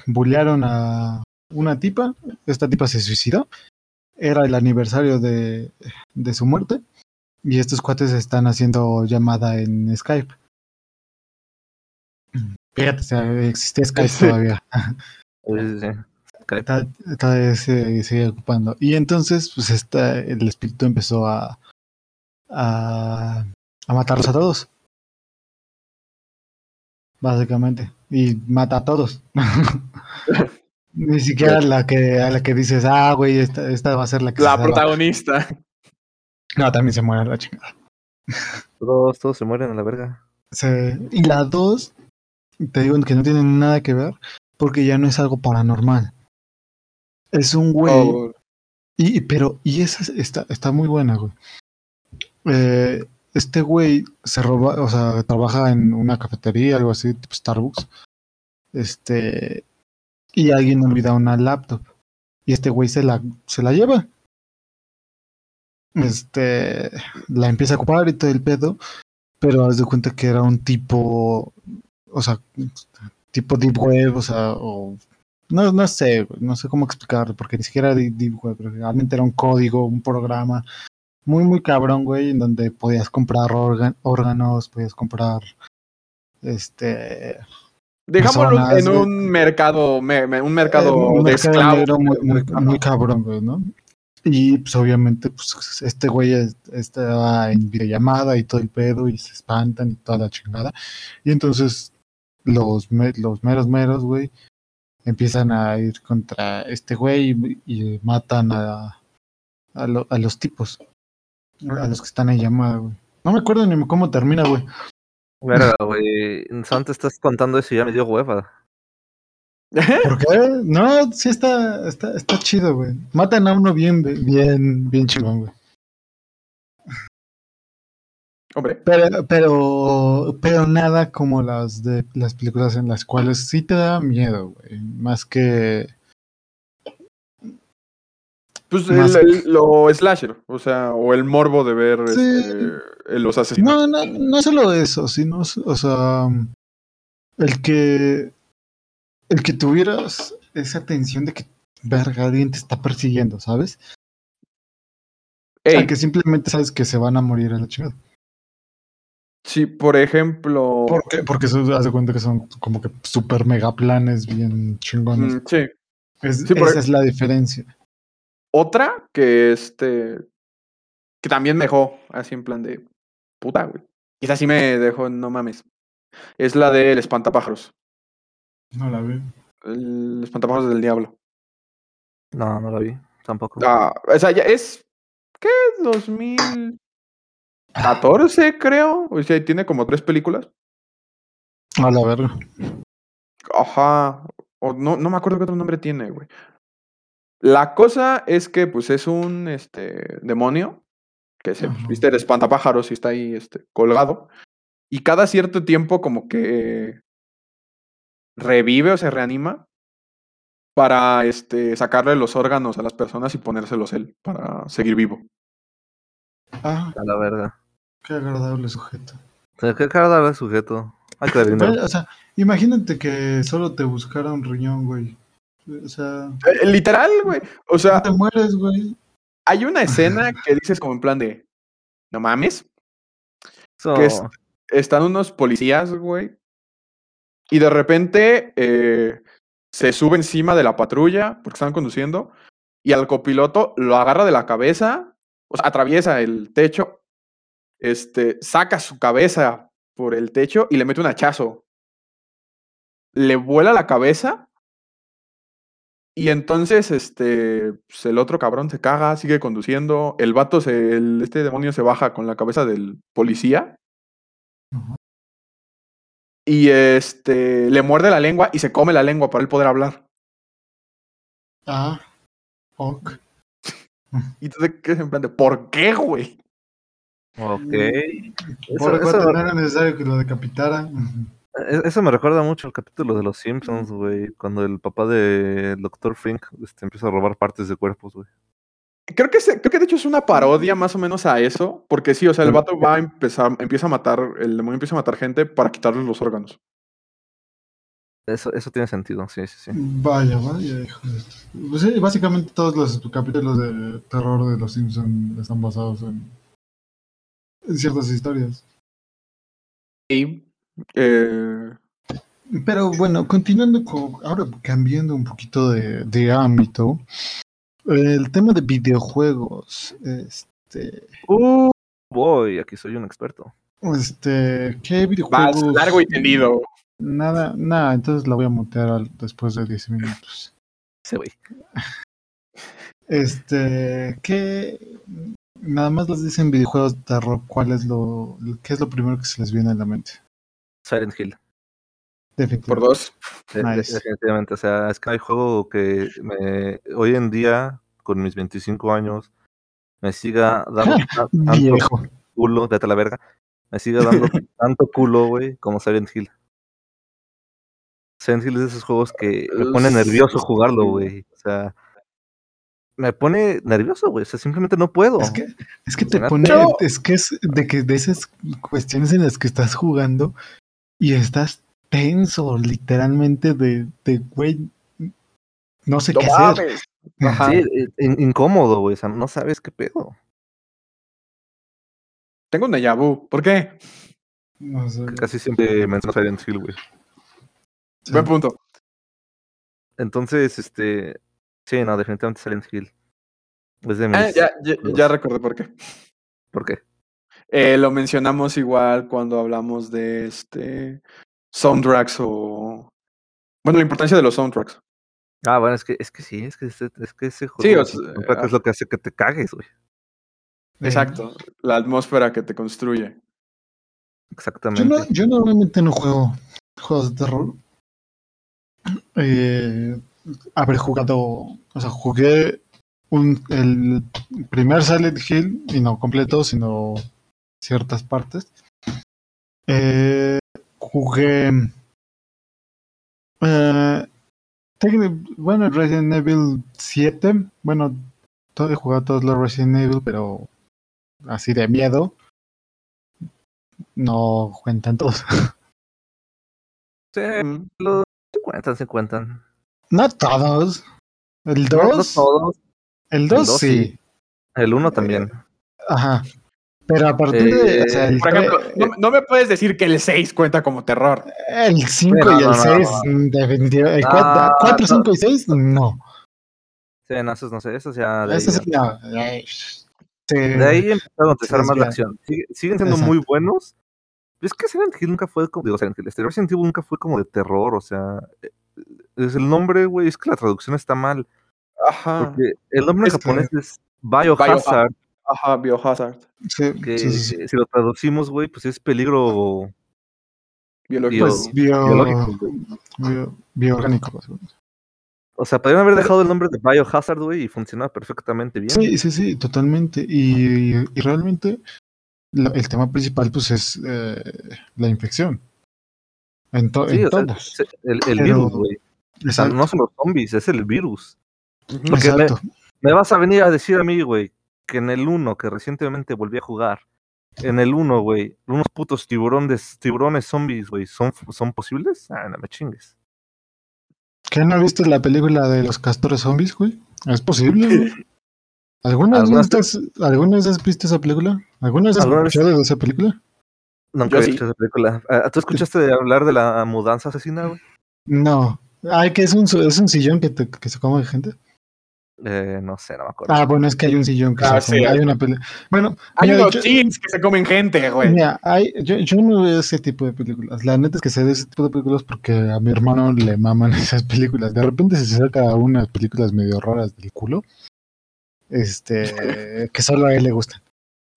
bullearon a una tipa. Esta tipa se suicidó. Era el aniversario de, de su muerte. Y estos cuates están haciendo llamada en Skype. Fíjate, o sea, existe Skype Sí. todavía. Sí, sí, sí. Está, está- se sigue ocupando. Y entonces, pues está, el espíritu empezó a, a, a matarlos a todos. Básicamente. Y mata a todos. Ni siquiera a la que a la que dices, ah, güey, esta, esta va a ser la que La se salva". protagonista. No, también se muere la chingada. Todos, todos se mueren a la verga. Se- Y la dos, te digo que no tienen nada que ver, porque ya no es algo paranormal. Es un güey. Oh, Y, pero, y esa es- está, está muy buena, güey. Eh, este güey se roba, o sea, trabaja en una cafetería, algo así, tipo Starbucks. Este, y alguien olvida una laptop. Y este güey se la, se la lleva. Este, la empieza a ocupar y todo el pedo. Pero haz de cuenta que era un tipo, o sea, tipo deep web, o sea, o no, no sé, no sé cómo explicarlo, porque ni siquiera era deep web, pero realmente era un código, un programa muy, muy cabrón, güey, en donde podías comprar órganos, podías comprar, este, Dejámoslo personas, en güey. un mercado, me- me- un mercado eh, un de esclavos. muy, muy, muy cabrón, güey, ¿no? Y pues obviamente, pues este güey es- estaba en videollamada y todo el pedo y se espantan y toda la chingada. Y entonces los, los meros meros, güey, empiezan a ir contra este güey y, y matan a, a, lo- a los tipos, a los que están en llamada, güey. No me acuerdo ni cómo termina, güey. Verga, güey. Santo, estás contando eso y ya me dio hueva. ¿Por qué? No, sí está, está, está chido, güey. Matan a uno bien, bien, bien chingón, güey. Hombre, Pero, pero, pero nada como las de las películas en las cuales sí te da miedo, güey. Más que. pues Más- el, el- lo slasher, o sea, o el morbo de ver Sí. este, los asesinos. No, no, no solo eso, sino, o sea, el que. El que tuvieras esa tensión de que, verga, alguien te está persiguiendo, ¿sabes? El que simplemente sabes que se van a morir a la chingada. Si por ejemplo. ¿Por qué? Porque eso haz de cuenta que son como que super mega planes bien chingones. mm, sí. Es- sí, por- esa es la diferencia. Otra que este. Que también me dejó así en plan de. Puta, güey. Esa sí me dejó, no mames. Es la del espantapájaros. No la veo. El espantapájaros del diablo. No, no la vi. Tampoco. Ah, o sea, ya es. ¿Qué? 2014, creo. O sea, tiene como tres películas. A la verga. Ajá. O no, no me acuerdo qué otro nombre tiene, güey. La cosa es que, pues, es un este demonio que se pues, Ajá. viste de espantapájaros y está ahí este, colgado. Y cada cierto tiempo, como que revive o se reanima para este, sacarle los órganos a las personas y ponérselos él para seguir vivo. Ah, A la verga. Qué agradable sujeto. O sea, ¿Qué cara da el sujeto? Vaya, o sea, imagínate que solo te buscara un riñón, güey. O sea, Eh, literal, güey. O no sea, te mueres, güey. hay una escena que dices como en plan de, no mames, que es- están unos policías, güey, y de repente eh, se sube encima de la patrulla porque están conduciendo y al copiloto lo agarra de la cabeza, o sea, atraviesa el techo, este, saca su cabeza por el techo y le mete un hachazo. Le vuela la cabeza y entonces este, pues, el otro cabrón se caga, sigue conduciendo, el vato, se, el, este demonio se baja con la cabeza del policía y este le muerde la lengua y se come la lengua para él poder hablar. Ah, ok. Y tú te quedas en plan de, ¿por qué, güey? Ok. Por eso- no era necesario que lo decapitara. e- eso me recuerda mucho al capítulo de los Simpsons, güey. Cuando el papá del Dr. Frink este, empieza a robar partes de cuerpos, güey. Creo que, se- creo que de hecho es una parodia más o menos a eso, porque sí, o sea, el vato va a empezar, empieza a matar, el demonio empieza a matar gente para quitarles los órganos. Eso, eso tiene sentido, sí, sí, sí. Vaya, vaya, hijo de- Pues sí, básicamente todos los capítulos de terror de los Simpsons están basados en, en ciertas historias. Y eh, Pero bueno, continuando con, ahora cambiando un poquito de, de ámbito, el tema de videojuegos, este, Uh, voy, aquí soy un experto. este, ¿qué vas videojuegos? largo y tendido. Nada, nada, entonces la voy a mutear al- después de 10 minutos. Sí, güey. Este, ¿qué? Nada más les dicen videojuegos de terror, ¿cuál es lo, qué es lo primero que se les viene a la mente? Silent Hill. Por Definitivamente. dos. De- de- Nice. Definitivamente. O sea, es que hay juego que me, hoy en día, con mis 25 años, me siga dando ta- tanto Viejo. culo, vete a la verga, me siga dando tanto culo, güey, como Silent Hill. Silent Hill es de esos juegos que me pone nervioso jugarlo, güey. O sea, me pone nervioso, güey. O sea, simplemente no puedo. Es que, es que te pone, es que es de que de esas cuestiones en las que estás jugando y estás tenso, literalmente de, de güey, no sé No qué hacer. Ajá. Sí, eh, in- incómodo, güey. O sea, no sabes qué pedo. Tengo un déjà vu. ¿Por qué? No sé. Casi siempre menciono Silent Hill, güey. Sí. Buen punto. Entonces, este. Sí, no, definitivamente Silent Hill. Es de mis. Ah, ya, ya, ya recordé por qué. ¿Por qué? Eh, lo mencionamos igual cuando hablamos de este soundtracks o bueno la importancia de los soundtracks. Ah, bueno, es que, es que sí, es que, ese- es que ese juego Sí, o sea, ah. es lo que hace que te cagues, güey. Exacto, la atmósfera que te construye. Exactamente. Yo, no, yo normalmente no juego juegos de terror. Eh, haber jugado, o sea, jugué un, el primer Silent Hill, y no completo, sino ciertas partes. Eh, jugué. Eh, bueno, Resident Evil 7. Bueno, todo he jugado todos los Resident Evil, pero así de miedo. No cuentan todos. Sí, Mm. lo- se cuentan, se cuentan. No todos. El No, no 2. todos. el 2 dos sí. sí. El uno también. Ajá. Pero a partir de. O sea, Eh, el, Por ejemplo, no, no me puedes decir que el 6 cuenta como terror. 5 no, y el no, no, 6, no. definitivamente. El Ah, 4, no. 5 y 6, no. Sí, no, esos no sé, esos ya. De ahí, Eso ya- sí, no. Ay, sí. de ahí empezaron a empezar Sí, más la acción. Sigue- siguen siendo Exacto. muy buenos. Pero es que Silent Hill nunca fue como. Digo, Silent Hill. Este Resident Evil nunca fue como de terror, o sea. Es el nombre, güey, es que la traducción está mal. Ajá. Porque el nombre en Es que- japonés es Biohazard, Ajá, Biohazard. Sí, que sí, sí, sí. si lo traducimos, güey, pues es peligro Biológico. Pues bio, biológico, güey. bio- bioorgánico. O sea, podrían haber dejado el nombre de Biohazard, güey, y funcionaba perfectamente bien. Sí, sí, sí, totalmente. Y, y realmente la- el tema principal pues es eh, la infección. En, to- Sí, en sea, el, el Pero- virus, güey. Exacto. no son los zombies, es el virus. Porque me- exacto. Me vas a venir a decir a mí, güey, que en el 1, que recientemente volví a jugar, en el 1, güey, unos putos tiburones, tiburones zombies, güey, ¿son, ¿son posibles? Ah, no me chingues. ¿Qué no viste la película de los castores zombies, güey? Es posible, güey. ¿Alguna vez, Algunas- viste- ¿Alguna vez has visto esa película? ¿Alguna vez has ¿Alguna vez? escuchado de esa película? Nunca Yo he sí. visto esa película. Ah, ¿Tú escuchaste hablar de la mudanza asesina, güey? No. Ay, que es un, es un sillón que, te- que se come gente. Eh, no sé, no me acuerdo. Ah, bueno, es que hay un sillón que Ah, se come. sí. Hay una película. Bueno, Hay mira, unos yo- jeans que se comen gente, güey. Mira, hay, yo, yo no veo ese tipo de películas. La neta es que sé de ese tipo de películas porque a mi hermano le maman esas películas. De repente se saca unas películas medio raras del culo. Este, que solo a él le gustan.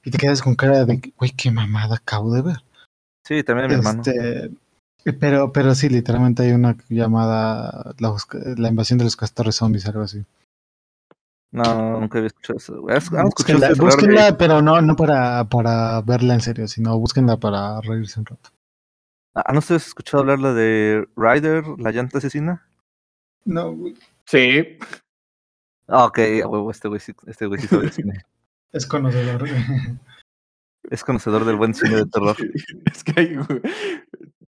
Y te quedas con cara de, güey, qué mamada acabo de ver. Sí, también a mi hermano. Pero, pero sí, literalmente hay una llamada la, invasión de los castores zombies, algo así. No, nunca había escuchado eso. ¿Has, Búsquenla, pero no, no para, para verla en serio, sino búsquenla para reírse un rato. ¿Han ustedes escuchado hablar la de Ryder, la llanta asesina? No, Sí. Ah, ok, huevo, este güey sí, este güey sí sabe de cine. Es conocedor. Es conocedor del buen cine de terror. Es que hay,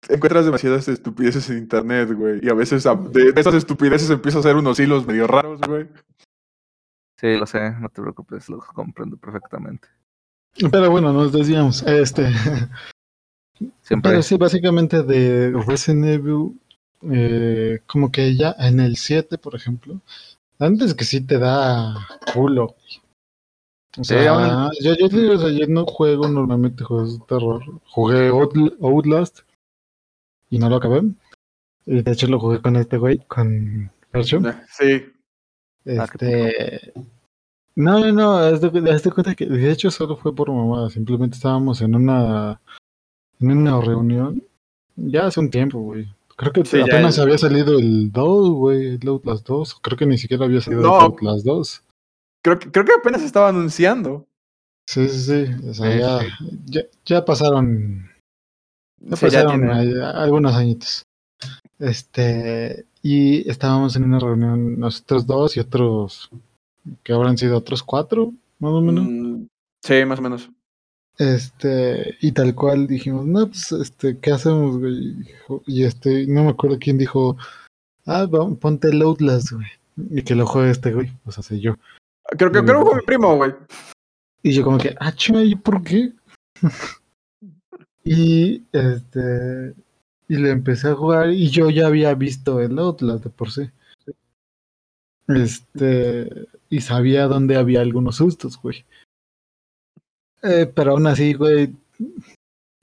encuentras demasiadas estupideces en internet, güey. Y a veces a- de, esas estupideces empieza a hacer unos hilos medio raros, güey. Sí, lo sé, no te preocupes, lo comprendo perfectamente. Pero bueno, nos desviamos. Este, Siempre. pero sí, básicamente de Resident Evil, eh, como que ya en el 7, por ejemplo, antes que sí te da culo. O Sí, sea, aún- yo, yo, te digo, o sea, yo no juego normalmente juegos de terror. Jugué Outl- Outlast y no lo acabé. Y de hecho lo jugué con este güey, con Percho. Sí. Ah, Este. No, no, no, haz de, haz de cuenta que de hecho solo fue por mamada. Simplemente estábamos en una en una reunión ya hace un tiempo, güey. Creo que Sí, apenas el- había salido el 2, güey, el Outlast 2. Creo que ni siquiera había salido No. el Outlast 2. Creo que, creo que apenas estaba anunciando. Sí, sí, sí. O sea, Sí, ya, sí. ya, ya pasaron, ya Sí, ya pasaron tiene- ahí algunos añitos. Este, y estábamos en una reunión nosotros dos y otros, que habrán sido otros cuatro, más o menos. Mm, Sí, más o menos. Este, y tal cual dijimos, no, pues, este, ¿qué hacemos, güey? Y este, no me acuerdo quién dijo, ah, ponte el Outlast, güey. Y que lo juegue este güey, o sea, soy yo. Creo que, creo que fue mi primo, güey. Y yo como que, ah, chuma, ¿y por qué? y este, y le empecé a jugar y yo ya había visto el Outlast de por sí. Este, y sabía dónde había algunos sustos, güey. Eh, pero aún así, güey,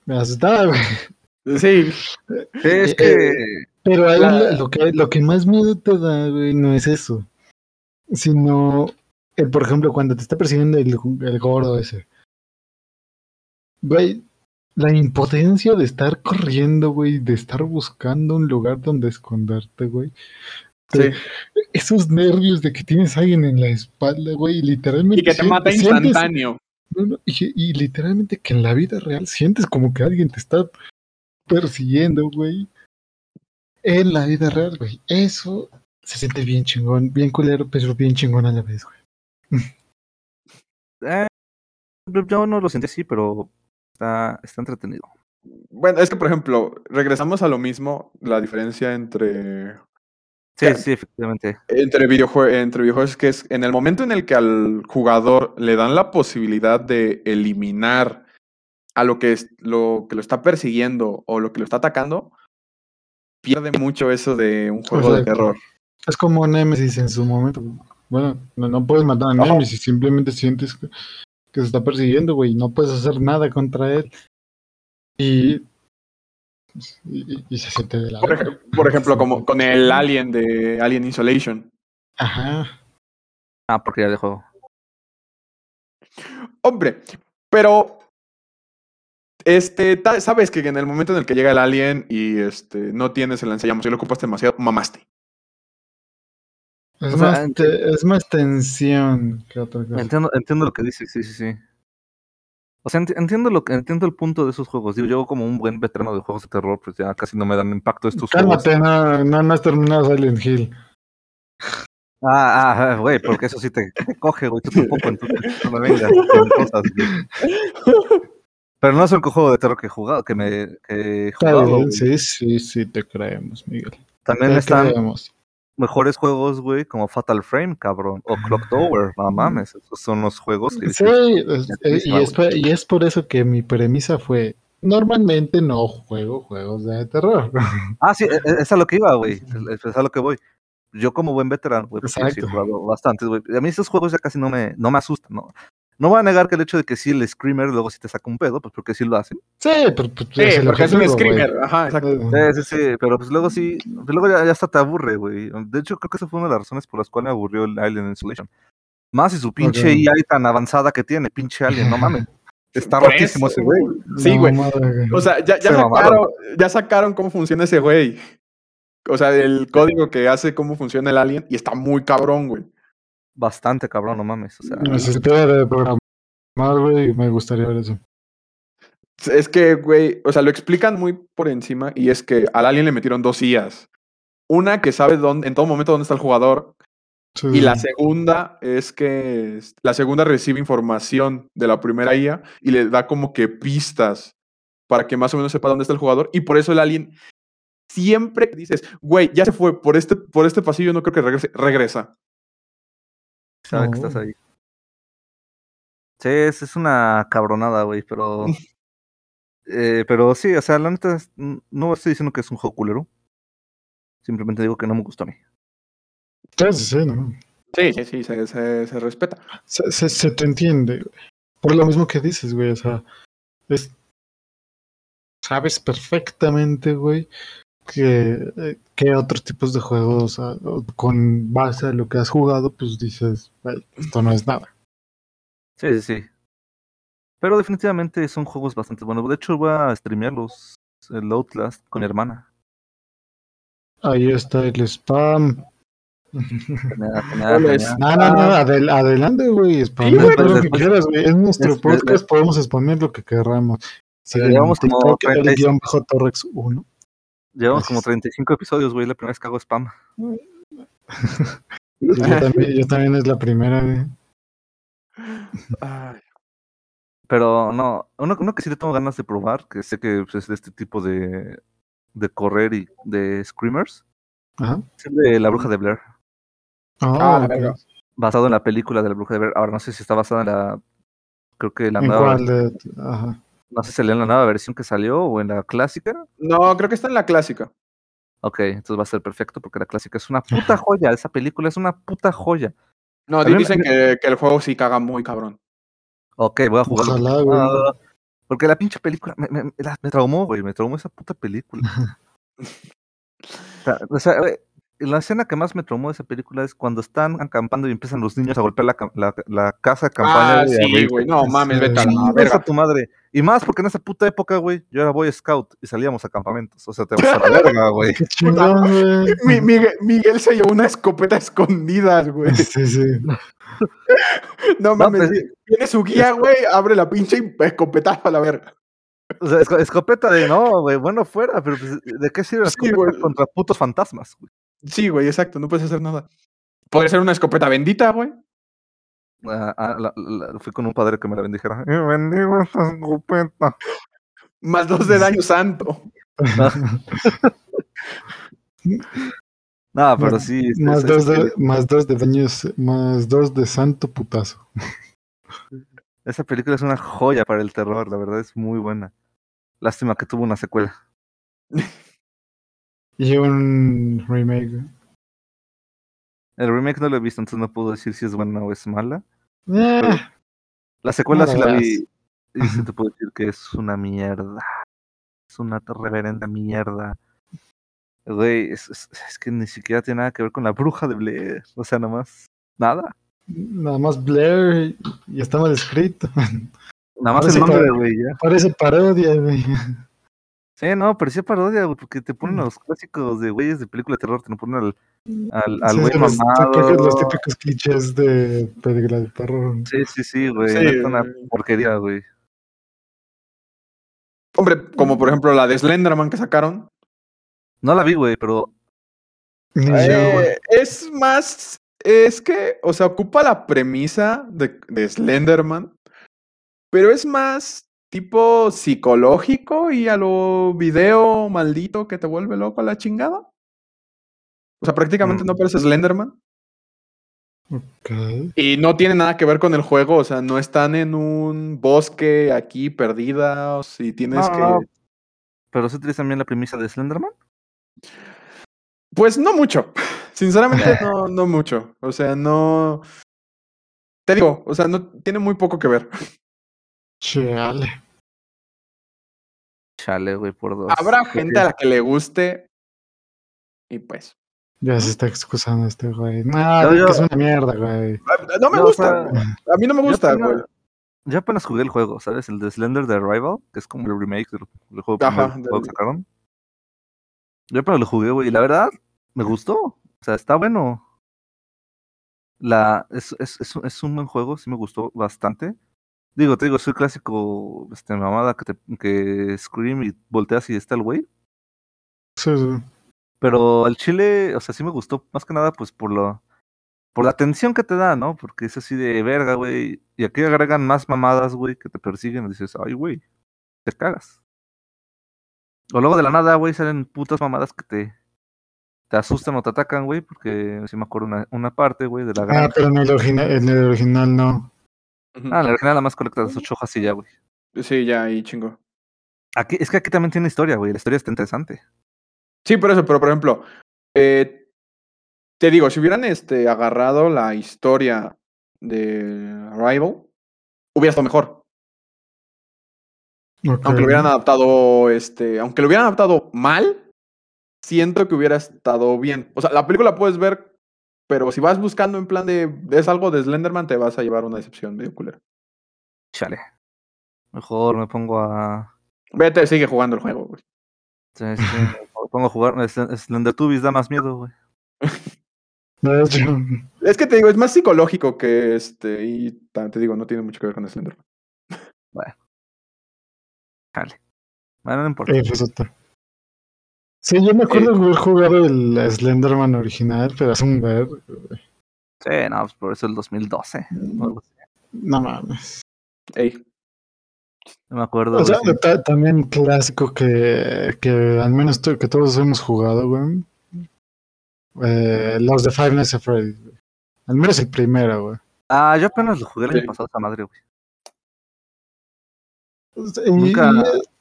me asustaba, güey. Sí. Sí, es Eh, que. Pero ahí La- lo, que, lo que más miedo te da, güey, no es eso. Sino, por ejemplo, cuando te está persiguiendo el, el gordo ese. Güey, la impotencia de estar corriendo, güey, de estar buscando un lugar donde esconderte, güey. Sí. Esos nervios de que tienes a alguien en la espalda, güey, y literalmente. Y que te mata sientes- instantáneo. no, no, y, y literalmente que en la vida real sientes como que alguien te está persiguiendo, güey. En la vida real, güey. Eso se siente bien chingón, bien culero, pero bien chingón a la vez, güey. eh, yo no lo sentí así, pero está, está entretenido. Bueno, es que, por ejemplo, regresamos a lo mismo, la diferencia entre, Sí, sí, efectivamente. entre, videojue- entre videojuegos es que es en el momento en el que al jugador le dan la posibilidad de eliminar a lo que, es, lo que lo está persiguiendo o lo que lo está atacando, pierde mucho eso de un juego de terror. Es como Nemesis en su momento. Bueno, no, no puedes matar a. Nemesis, simplemente sientes que, que se está persiguiendo, güey. y No puedes hacer nada contra él. Y. Y, y se siente de la Por, ej- por ejemplo, como con el Alien de Alien Isolation. Ajá. Ah, porque ya de juego. Hombre, pero este, sabes que en el momento en el que llega el alien y este no tienes el lanzallamas y lo ocupas demasiado, mamaste. Es, O sea, más, es más tensión que otra cosa. Entiendo, entiendo lo que dices, sí, sí, sí. O sea, enti- entiendo lo que entiendo el punto de esos juegos. Digo, yo como un buen veterano de juegos de terror, pues ya casi no me dan impacto estos juegos. Cálmate, no, no, has terminado Silent Hill. Ah, ah, güey, porque eso sí te, te coge, güey, tú tampoco, entonces no me vengas con cosas, güey. Pero no es el juego de terror que he jugado, que me que he jugado. bien, sí, sí, sí, te creemos, Miguel. También Te están creemos. Mejores juegos, güey, como Fatal Frame, cabrón, o Clock Tower, no mames, esos son los juegos que Sí, es- eh, y, es, por- y es por eso que mi premisa fue, normalmente no juego juegos de terror. Ah, sí, e- e- es a lo que iba, güey. Es, es a lo que voy. Yo como buen veterano, güey, porque sí he jugado bastantes, güey. A mí esos juegos ya casi no me, no me asustan, ¿no? No voy a negar que el hecho de que sí el screamer luego sí te saca un pedo, pues porque sí lo hacen. Sí, pero, pues, Sí, es el porque es un screamer. Ajá, exacto. Sí, sí, sí, pero pues luego sí, pues luego ya, ya hasta te aburre, güey. De hecho, creo que esa fue una de las razones por las cuales me aburrió el Alien Isolation. Más y su pinche Ok. IA tan avanzada que tiene, pinche Alien, no mames. Está rotísimo ese güey. Sí, güey. O sea, ya, ya Se sacaron, mamaron. ya sacaron cómo funciona ese güey. O sea, el código que hace cómo funciona el alien y está muy cabrón, güey. Bastante cabrón, no mames. O sea, de programar, güey, y me gustaría ver eso. Es que, güey, o sea, lo explican muy por encima y es que al alien le metieron dos IAs. Una que sabe dónde, en todo momento dónde está el jugador Sí, Y la segunda es que la segunda recibe información de la primera IA y le da como que pistas para que más o menos sepa dónde está el jugador. Y por eso el alien siempre dices, güey, ya se fue por este, por este pasillo, no creo que regrese, regresa. Sabe que estás Oh. ahí. Sí, es, es una cabronada, güey, pero. eh, pero sí, o sea, la neta, no estoy diciendo que es un juego culero. Simplemente digo que no me gustó a mí. Sí, sí, sí, ¿no? Sí, sí, sí, se, se- se respeta. Se, se, se te entiende. Por lo mismo que dices, güey, o sea, es... Sabes perfectamente, güey, que, eh, que otros tipos de juegos, con base a lo que has jugado, pues dices, esto no es nada. Sí, sí, sí. Pero definitivamente son juegos bastante buenos. De hecho, voy a streamearlos. El Outlast con mi hermana. Ahí está el spam. No, no, adel- adelante, güey, spamea güey, todo lo que después- quieras, güey. Es nuestro des- podcast, podemos spamear lo que querramos. Sí, llevamos como 36. bajo Torrex 1. Llevamos como Gracias. 35 episodios, güey. La primera vez que hago spam. Yo también, yo también es la primera, güey. Ay, Pero no, uno, uno que sí le tengo ganas de probar, que sé que pues, es de este tipo de, de correr y de screamers, Ajá. es el de La Bruja de Blair. Ah, Ah, la verga. Basado en la película de La Bruja de Blair. Ahora no sé si está basada en la. Creo que la ¿En nueva. cuál? de- Ajá. No sé si salió en la nueva versión que salió o en la clásica. No, creo que está en la clásica. Ok, entonces va a ser perfecto porque la clásica es una puta joya. Esa película es una puta joya. No, me- dicen que, que el juego sí caga muy cabrón. Ok, voy a. Ojalá, güey. Ah, porque la pinche película me, me, me traumó, güey. Me traumó esa puta película. o sea, o sea, güey, la escena que más me traumó de esa película es cuando están acampando y empiezan los niños a golpear la, la, la casa de campaña. Ah, sí, güey. No mames, vete a la verga. tu madre. Y más porque en esa puta época, güey, yo era Boy Scout y salíamos a campamentos. O sea, te vas a la verga, güey. Miguel, Miguel se llevó una escopeta escondida, güey. Sí, sí. No No, mames. pues. Tiene su guía, güey. Abre la pinche y escopetazo a la verga. O sea, esco- escopeta de no, güey, bueno fuera, pero pues, ¿de qué sirve la Sí, escopeta güey. contra putos fantasmas? güey? Sí, güey, exacto. No puedes hacer nada. Puede ser una escopeta bendita, güey. Ah, ah, la- la- fui con un padre que me la bendijera. "Eh, bendigo esta escopeta. Más dos de daño santo. No, pero Más- sí. es- más, es- dos de, más dos de daños, más dos de santo putazo. Esa película es una joya para el terror, la verdad es muy buena. Lástima que tuvo una secuela. Y un remake. El remake no lo he visto, entonces no puedo decir si es buena o es mala. Eh, La secuela No sí la veas. vi y sí te puedo decir que es una mierda. Es una reverenda mierda. Güey, es, es- es que ni siquiera tiene nada que ver con la bruja de Blair. O sea, nada más. Nada. nada más Blair y está mal escrito. Nada más Ahora el nombre, güey. Parece parodia, güey. Sí, no, parecía parodia, güey, porque te Mm. ponen los clásicos de güeyes de película de terror, te ponen al, al, al Sí, güey los, mamado. típicos, los típicos clichés de película de terror. Sí, sí, sí, güey. Sí, neta, una güey. porquería, güey. Hombre, como por ejemplo la de Slenderman que sacaron. No la vi, güey, pero Ni yo, güey. Eh, es más. Es que, o sea, ocupa la premisa de, de Slenderman, pero es más tipo psicológico y a lo video maldito que te vuelve loco a la chingada. O sea, prácticamente Mm. no parece Slenderman. Ok. Y no tiene nada que ver con el juego, o sea, no están en un bosque aquí perdidos y tienes No, que... pero sí utilizan bien la premisa de Slenderman. Pues no mucho, sinceramente no, no mucho, o sea, no... Te digo, o sea, no tiene muy poco que ver. Chale. Chale, güey, por dos. Habrá gente a la que le guste y pues... Ya se está excusando este güey. No, yo- es una mierda, güey. No me No, o gusta, sea, a mí no me yo gusta, apenas- güey. Yo apenas jugué el juego, ¿sabes? El de Slender de Arrival, que es como el remake del, del juego, Ajá, del- que sacaron. Yo apenas lo jugué, güey, y la verdad, me gustó. O sea, está bueno. La, es, es, es, un- es un buen juego, sí me gustó bastante. Digo, te digo, soy clásico, este, mamada que, te, que Scream y volteas y está el güey. Sí, sí. Pero al chile, o sea, sí me gustó, más que nada, pues por lo, por la atención que te da, ¿no? Porque es así de verga, güey. Y aquí agregan más mamadas, güey, que te persiguen y dices, ay, güey, te cagas. O luego de la nada, güey, salen putas mamadas que te, te asustan o te atacan, güey, porque si me acuerdo una, una parte, güey, de la Ah, granja. pero en el, en el original no. Ah, la nada más colectas ocho hojas y ya, güey. Sí, ya, ahí chingo. Aquí, es que aquí también tiene historia, güey. La historia está interesante. Sí, por eso, pero por ejemplo, eh, te digo, si hubieran este, agarrado la historia de Arrival, hubiera estado mejor. Aunque lo hubieran adaptado, este, aunque lo hubieran adaptado mal, siento que hubiera estado bien. O sea, la película puedes ver, pero si vas buscando en plan de es algo de Slenderman, te vas a llevar una decepción medio culera. Chale. Mejor me pongo a. Vete, sigue jugando el juego, güey. Este, me pongo a jugar. Sl- Slendertubbies da más miedo, güey. Es que te digo, es más psicológico que este, y te digo, no tiene mucho que ver con Slenderman. Chale. Bueno, no importa. eh, pues. Sí, yo me acuerdo de haber jugado el Slenderman original, pero es un ver. Sí, no, pues por eso el 2012. o algo así. No mames. Ey, No me acuerdo. O sea, ta- también clásico que, que al menos que todos hemos jugado, güey. Eh, los de Five Nights at Freddy's. güey. Al menos el primero, güey. Ah, yo apenas lo jugué el año pasado esa madre, güey. Y, Nunca-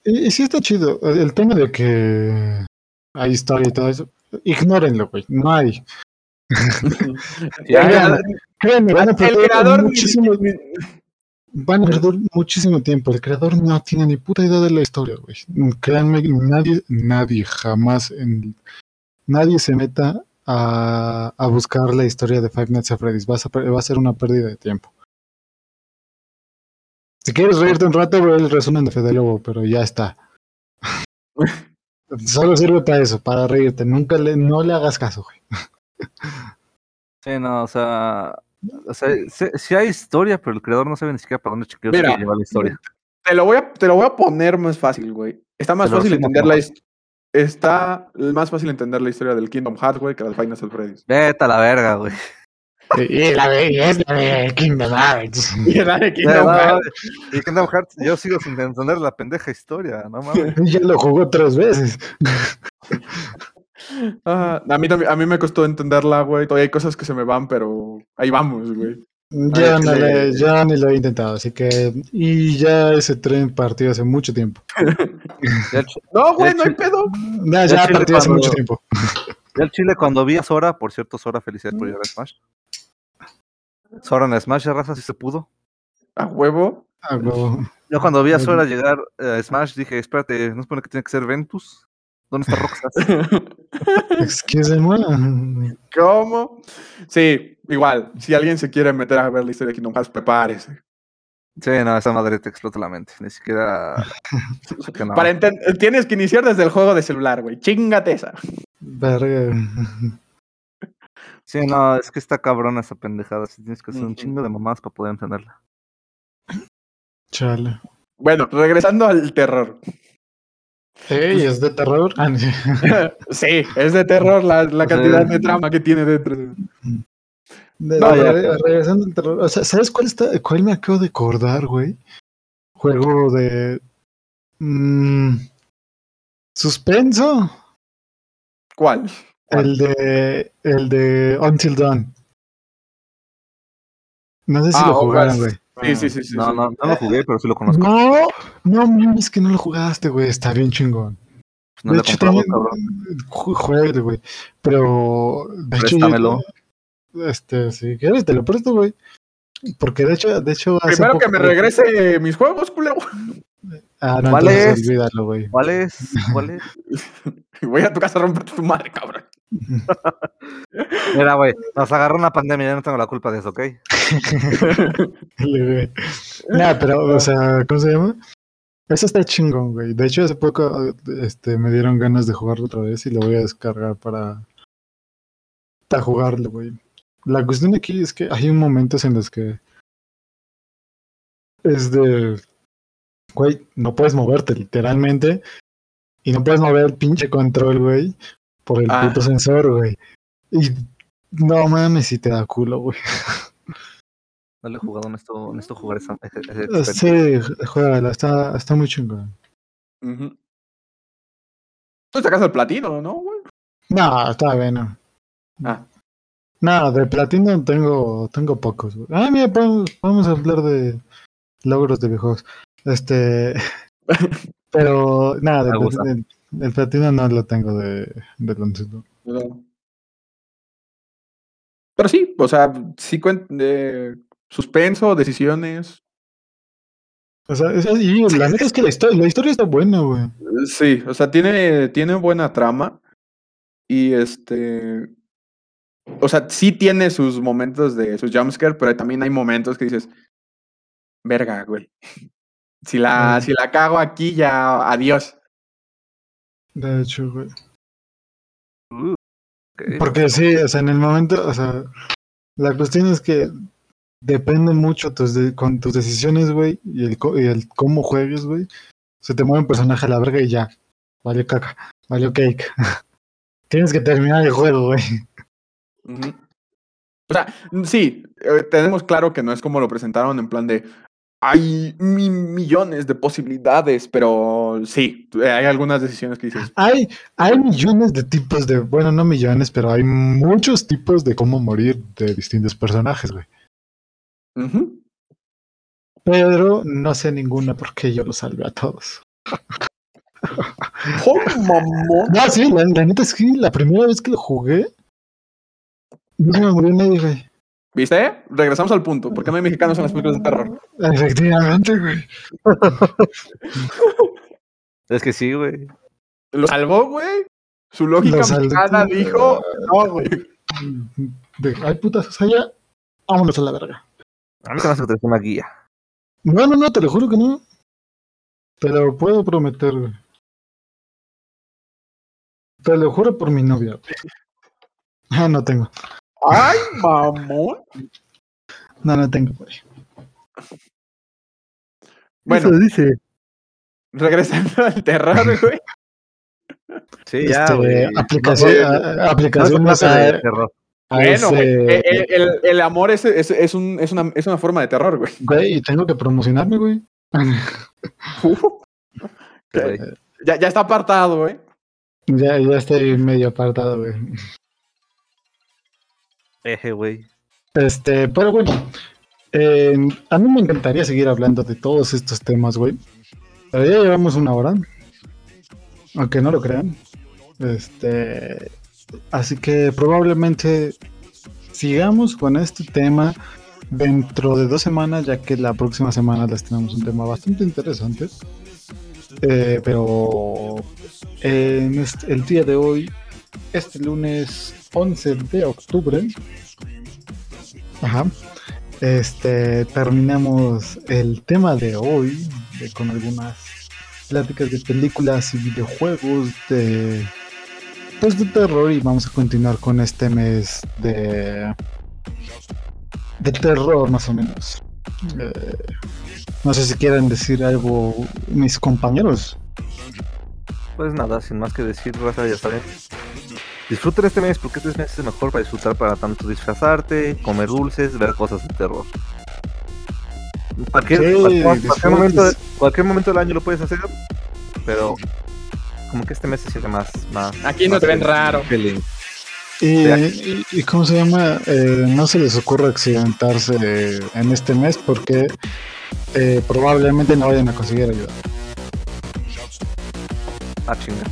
y- y sí está chido. El tema de que hay historia y todo eso. Ignórenlo, güey. No hay. Créanme, van a perder creador ni- muchísimo, van a perder muchísimo tiempo. El creador no tiene ni puta idea de la historia, güey. Créanme, nadie, nadie jamás, en, nadie se meta a, a buscar la historia de Five Nights at Freddy's. Vas a per- va a ser una pérdida de tiempo. Si quieres reírte un rato, el resumen de Fede Lobo, pero ya está. Solo sirve para eso, para reírte. Nunca le, no le hagas caso, güey. Sí, no, o sea. O sea, sí, sí hay historia, pero el creador no sabe ni siquiera para dónde Mira, llevar la historia. Te lo voy a, te lo voy a poner más fácil, güey. Está más fácil entender la mejor. his- Está más fácil entender la historia del Kingdom Hearts, güey, que la de Final Fantasy Freddy's. Vete a la verga, güey. Y la de, y es la de Kingdom Hearts. Y la de Kingdom Hearts. y Kingdom Hearts, yo sigo sin entender la pendeja historia, no mames. Ya lo jugó tres veces. Ah, a, mí también, a mí me costó entenderla, güey. Todavía hay cosas que se me van, pero ahí vamos, güey. Ya, no le- ya ni lo he intentado, así que. Y ya ese tren partió hace mucho tiempo. No, güey, no hay pedo. No, ya partió hace mucho tiempo. ya el chile cuando vi a Sora, por cierto, Sora, felicidades por llegar a Smash. Sora en Smash, ya raza, si se pudo. A huevo. Ah, huevo. Yo cuando vi a. Sora llegar eh, a Smash dije, espérate, ¿no supone que tiene que ser Ventus? ¿Dónde está Roxas? Excuse me. ¿Cómo? Sí, igual. Si alguien se quiere meter a ver la historia de Kingdom Hearts, prepárese. Sí, no, esa madre te explota la mente. Ni siquiera. que no. Para enten- Tienes que iniciar desde el juego de celular, güey. Chingate esa. Verga. Sí, no, es que está cabrona esa pendejada. Sí, tienes que hacer un chingo de mamás para poder entenderla. Chale. Bueno, regresando al terror. Ey, es de terror. Ah, sí, es de terror la, la sea, cantidad de trama que tiene dentro. De- No, de- ya. re- regresando al terror. O sea, ¿sabes cuál está? ¿Cuál me acabo de acordar, güey? Juego de. mm, suspenso. ¿Cuál? El de. El de Until Dawn. No sé si Ah, lo jugaron, güey. Sí, sí, sí, sí. No, sí. no, no lo jugué, pero sí lo conozco. No, no mames que no lo jugaste, güey. Está bien chingón. Pues no de hecho, también. Juegue, güey. Pero. De hecho, yo- Préstamelo. este, si quieres, te lo presto, güey. Porque de hecho, de hecho. hace Primero que me regrese mis juegos, culero. Ah, no, ¿Cuál entonces es? olvídalo, güey. ¿Cuál es? ¿Cuál es? Voy a tu casa a romperte tu madre, cabrón. Mira, güey, nos agarró una pandemia, yo no tengo la culpa de eso, ¿ok? Nah, pero, o sea, ¿cómo se llama? Eso está chingón, güey. De hecho, hace poco este, me dieron ganas de jugarlo otra vez y lo voy a descargar para, para jugarlo, güey. La cuestión aquí es que hay momentos en los que es de, güey, no puedes moverte literalmente y no puedes mover el pinche control, güey, por el Ah. puto sensor, güey. Y No mames, si te da culo, güey. No le he jugado, necesito, necesito jugar esa. ese- Eh. Sí, juégala, está, está muy chingón. Ujú. Tú sacas el platino, ¿no, güey? No, está bueno. Ah. No, de platino tengo, tengo pocos. güey. Ah, mira, podemos, podemos hablar de logros de viejos. Este. Pero, nada, de- gusta. El, platino no lo tengo de, de. No. Pero sí, o sea, sí de suspenso, decisiones. O sea, es- y la neta es que la historia, la historia está buena, güey. Sí, o sea, tiene, tiene buena trama. Y este. O sea, sí tiene sus momentos de sus jumpscare, pero también hay momentos que dices. Verga, güey. Si la, si la cago aquí, ya adiós. De hecho, güey. Uh. Porque sí, o sea, en el momento, o sea, la cuestión es que depende mucho tus de- con tus decisiones, güey, y el, y el cómo juegues, güey. Se te mueve un personaje a la verga y ya. Valió caca, valió cake. Tienes que terminar el juego, güey. O sea, sí, eh, tenemos claro que no es como lo presentaron en plan de hay mi- millones de posibilidades, pero sí, hay algunas decisiones que dices, Hay, hay millones de tipos de, bueno, no millones, pero hay muchos tipos de cómo morir de distintos personajes, güey. "Ujú". Pero no sé ninguna porque yo los salvé a todos. ¡Oh, mamón! No, sí, la, la neta es que la primera vez que lo jugué, no me murió nadie, güey. ¿Viste? Regresamos al punto. ¿Por qué no hay mexicanos en las películas de terror? Efectivamente, güey. Es que sí, güey. ¿Lo salvó, güey? Su lógica mexicana dijo, no, güey. De, ay, putas, allá, vámonos a la verga. A mí se me hace que una guía. No, no, no, te lo juro que no. Te lo puedo prometer, güey. Te lo juro por mi novia. Ah, no tengo. ¡Ay, mamón! No, no tengo, güey. Bueno, Eso dice. regresando al terror, güey. Sí, ya, Este, güey. aplicación, No, no, a- no de terror. a Bueno, güey, ese- el, el- el amor es, es, es, un, es, una, es una forma de terror, güey. Güey, y tengo que promocionarme, güey. Güey. Ya, ya está apartado, güey. Ya, ya estoy medio apartado, güey. Eje, güey. Este, pero bueno, eh, a mí me encantaría seguir hablando de todos estos temas, güey. Pero ya llevamos una hora, aunque no lo crean. Este, así que probablemente sigamos con este tema dentro de dos semanas, ya que la próxima semana les tenemos un tema bastante interesante. Eh, pero en este- el día de hoy, este lunes 11 de octubre, Ajá. Este, terminamos el tema de hoy de- con algunas pláticas de películas y videojuegos de pues de terror y vamos a continuar con este mes de de terror más o menos. Eh, no sé si quieren decir algo mis compañeros. Pues nada, sin más que decir, raza, ya saben. Disfruten este mes porque este mes es el mejor para disfrutar para tanto disfrazarte, comer dulces, ver cosas de terror. Cualquier, Sí, cualquier- momento, cualquier momento del año lo puedes hacer, pero como que este mes se siente más... más Aquí no más te ven feliz, raro. feliz. Y, Ya. y- y cómo se llama, Eh, no se les ocurra accidentarse en este mes porque eh, probablemente no vayan a conseguir ayuda. Ah, chinga.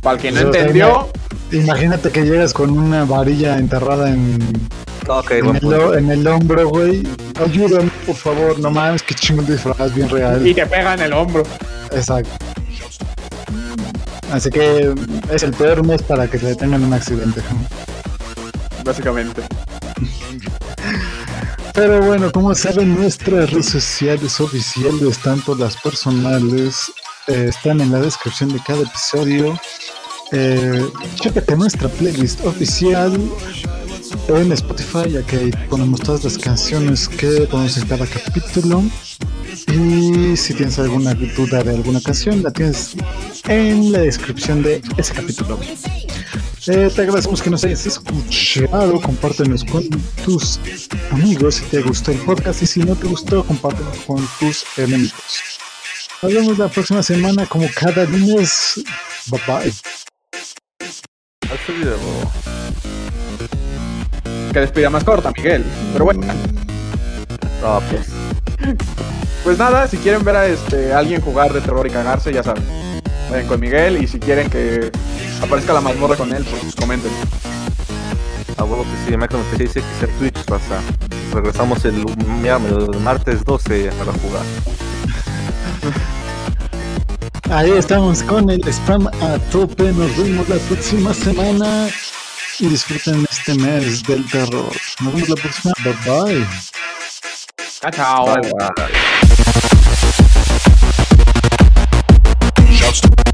Para el que no entendió, Imagínate que llegas con una varilla enterrada en, en, el, en el hombro, güey. Ayúdame, por favor, no mames, que chingón disfraz, bien real. y te pega en el hombro. Exacto. Así que es el peor mes para que le tengan un accidente. Básicamente. Pero bueno, como saben, nuestras redes sociales oficiales, tanto las personales, eh, están en la descripción de cada episodio. Eh, nuestra playlist oficial en Spotify, ya que ahí ponemos todas las canciones que ponemos en cada capítulo. Y si tienes alguna duda de alguna canción, la tienes en la descripción de ese capítulo. Eh, te agradecemos que nos hayas escuchado. Compártenos con tus amigos si te gustó el podcast y si no te gustó, compártenos con tus enemigos. Nos vemos la próxima semana como cada lunes. Bye bye. Hasta luego. Que despida más corta, Miguel. Pero bueno, No, pues. pues nada, si quieren ver a este, alguien jugar de terror y cagarse, ya saben. Vayan con Miguel y si quieren que aparezca la mazmorra con él, pues comenten. A huevo que sí, Macron 36X en Twitch, raza. Regresamos el, miércoles- el martes 12 para jugar. Ahí estamos con el spam a tope. Nos vemos la próxima semana y disfruten este mes del terror. Nos vemos la próxima. Bye bye. Chao, chao. Bye, bye.